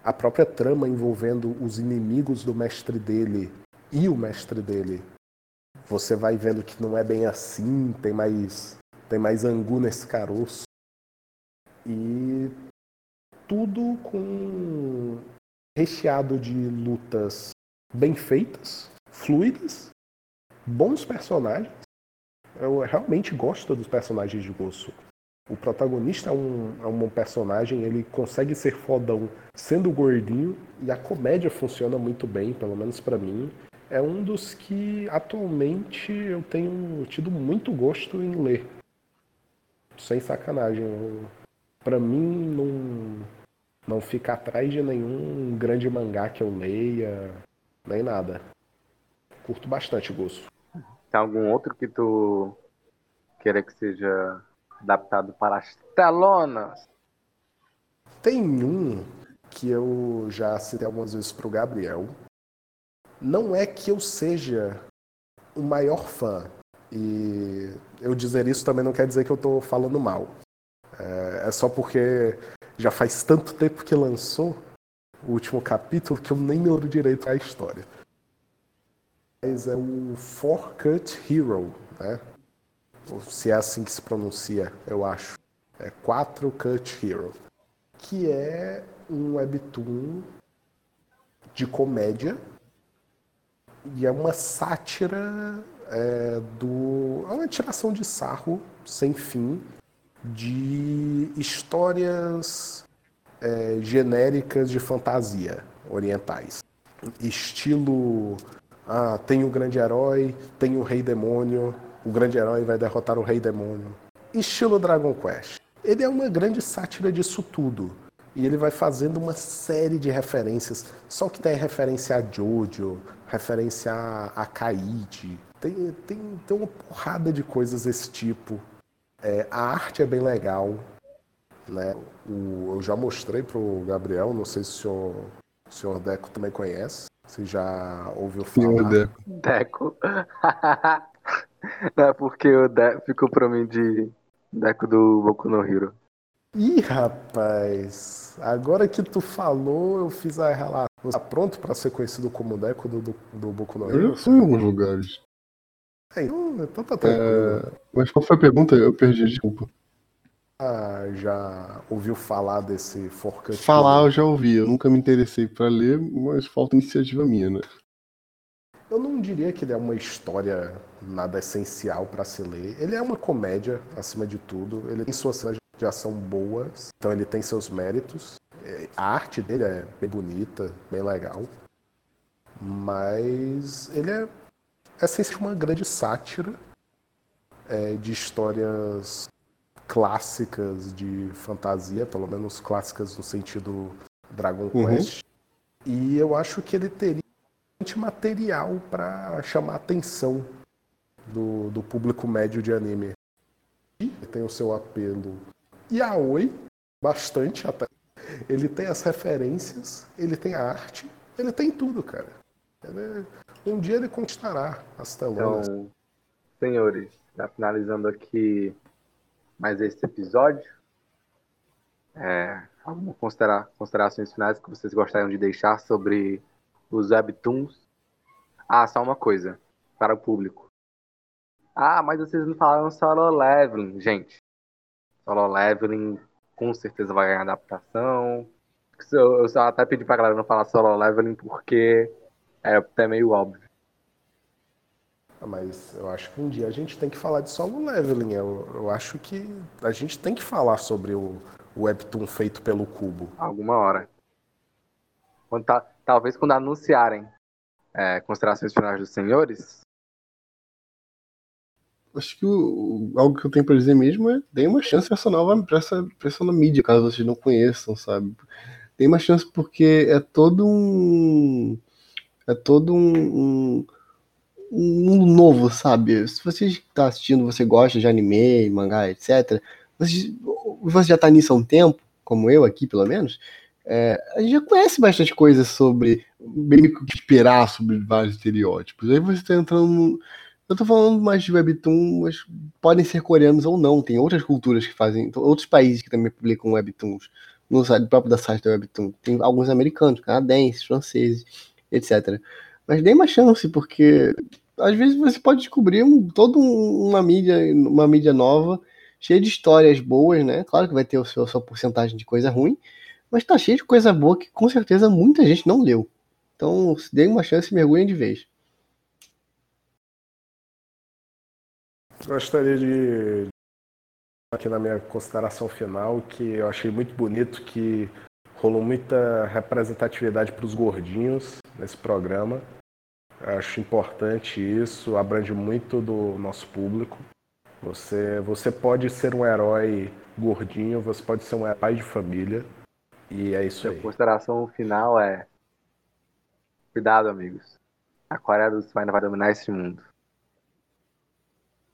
a própria trama envolvendo os inimigos do mestre dele e o mestre dele, você vai vendo que não é bem assim, tem mais tem mais angu nesse caroço. E tudo com recheado de lutas bem feitas, fluidas, bons personagens. Eu realmente gosto dos personagens de Gosso. O protagonista é um, é um personagem, ele consegue ser fodão sendo gordinho e a comédia funciona muito bem, pelo menos para mim. É um dos que atualmente eu tenho tido muito gosto em ler. Sem sacanagem. Para mim não não fica atrás de nenhum grande mangá que eu leia nem nada. Curto bastante o gosto. Tem algum outro que tu queira que seja adaptado para as telonas? Tem um que eu já citei algumas vezes para o Gabriel. Não é que eu seja o maior fã. E eu dizer isso também não quer dizer que eu estou falando mal. É, é só porque já faz tanto tempo que lançou o último capítulo que eu nem me lembro direito a história. É o Four Cut Hero, né? se é assim que se pronuncia, eu acho. É 4 Cut Hero. Que é um webtoon de comédia e é uma sátira é, do. É uma tiração de sarro sem fim de histórias é, genéricas de fantasia orientais. Estilo. Ah, tem o grande herói, tem o rei demônio, o grande herói vai derrotar o rei demônio. Estilo Dragon Quest. Ele é uma grande sátira disso tudo. E ele vai fazendo uma série de referências. Só que tem referência a Jojo, referência a Kaid, Tem, tem, tem uma porrada de coisas desse tipo. É, a arte é bem legal. Né? O, eu já mostrei pro Gabriel, não sei se o senhor, o senhor Deco também conhece. Você já ouviu falar? Senhor Deco. Deco. Não é porque o Deco ficou pra mim de Deco do Boku no Hero. Ih, rapaz, agora que tu falou, eu fiz a relação. Você tá pronto pra ser conhecido como Deco do, do, do Boku no Eu Hero? já fui em alguns lugares. É, então, então tá tranquilo. É, Mas qual foi a pergunta? Eu perdi, desculpa. Já ouviu falar desse forcante? Falar eu já ouvi, eu nunca me interessei pra ler, mas falta iniciativa minha, né? Eu não diria que ele é uma história nada essencial para se ler. Ele é uma comédia, acima de tudo. Ele tem suas cenas de ação boas, então ele tem seus méritos. É, A arte dele é bem bonita, bem legal. Mas ele é essencialmente uma grande sátira é, de histórias clássicas de fantasia, pelo menos clássicas no sentido Dragon Uhum. Quest. E eu acho que ele teria bastante material para chamar a atenção do, do público médio de anime. E tem o seu apelo yaoi, bastante até. Ele tem as referências, ele tem a arte, ele tem tudo, cara. Ele- um dia ele conquistará as telonas. Então, senhores, já finalizando aqui mais esse episódio. É, alguma considera considerações finais que vocês gostariam de deixar sobre os webtoons? Ah, só uma coisa para o público. Ah, mas vocês não falaram solo leveling, gente. Solo leveling com certeza vai ganhar adaptação. Eu, eu só até pedi pra galera não falar solo leveling porque é até meio óbvio. Mas eu acho que um dia a gente tem que falar de solo leveling. Eu, eu acho que a gente tem que falar sobre o, o webtoon feito pelo Cubo. Alguma hora. Quando tá- talvez quando anunciarem é, considerações finais dos senhores. Acho que o, o- algo que eu tenho pra dizer mesmo é dê uma chance essa nova pra essa, pra essa mídia, caso vocês não conheçam, sabe? Dê uma chance porque é todo um. É todo um, um mundo novo, sabe? Se você está assistindo, você gosta de anime, mangá, etc. Você, você já tá nisso há um tempo, como eu aqui, pelo menos. é, a gente já conhece bastante coisa sobre. O que esperar sobre vários estereótipos. Aí você tá entrando. eu tô falando mais de webtoon, mas podem ser coreanos ou não. Tem outras culturas que fazem, outros países que também publicam webtoons. No site próprio da site da webtoon. Tem alguns americanos, canadenses, franceses, etc. Mas dê uma chance, porque às vezes você pode descobrir um, toda um- uma mídia, uma mídia nova, cheia de histórias boas, né? Claro que vai ter o seu, a sua porcentagem de coisa ruim, mas tá cheio de coisa boa que com certeza muita gente não leu. Então, se dê uma chance, mergulhem de vez. Gostaria de aqui na minha consideração final que eu achei muito bonito que rolou muita representatividade para os gordinhos nesse programa. Eu acho importante isso, abrange muito do nosso público. Você, você pode ser um herói gordinho, você pode ser um pai de família. E é isso aí. A consideração final é. Cuidado, amigos. A Coreia do Sul ainda vai dominar esse mundo.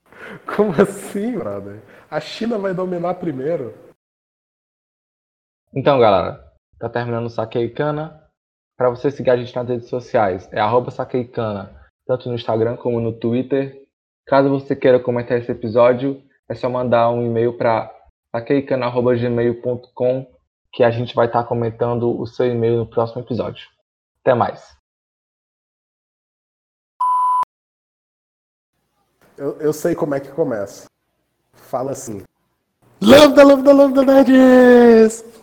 Como assim, brother? A China vai dominar primeiro. Então, galera, tá terminando o Saquei Cana. Para você seguir a gente nas redes sociais, é arroba Saquei Cana, tanto no Instagram como no Twitter. Caso você queira comentar esse episódio, é só mandar um e-mail para saqueicana.gmail.com que a gente vai estar comentando o seu e-mail no próximo episódio. Até mais. Eu, eu sei como é que começa. Fala assim. Love the love the love the nerds!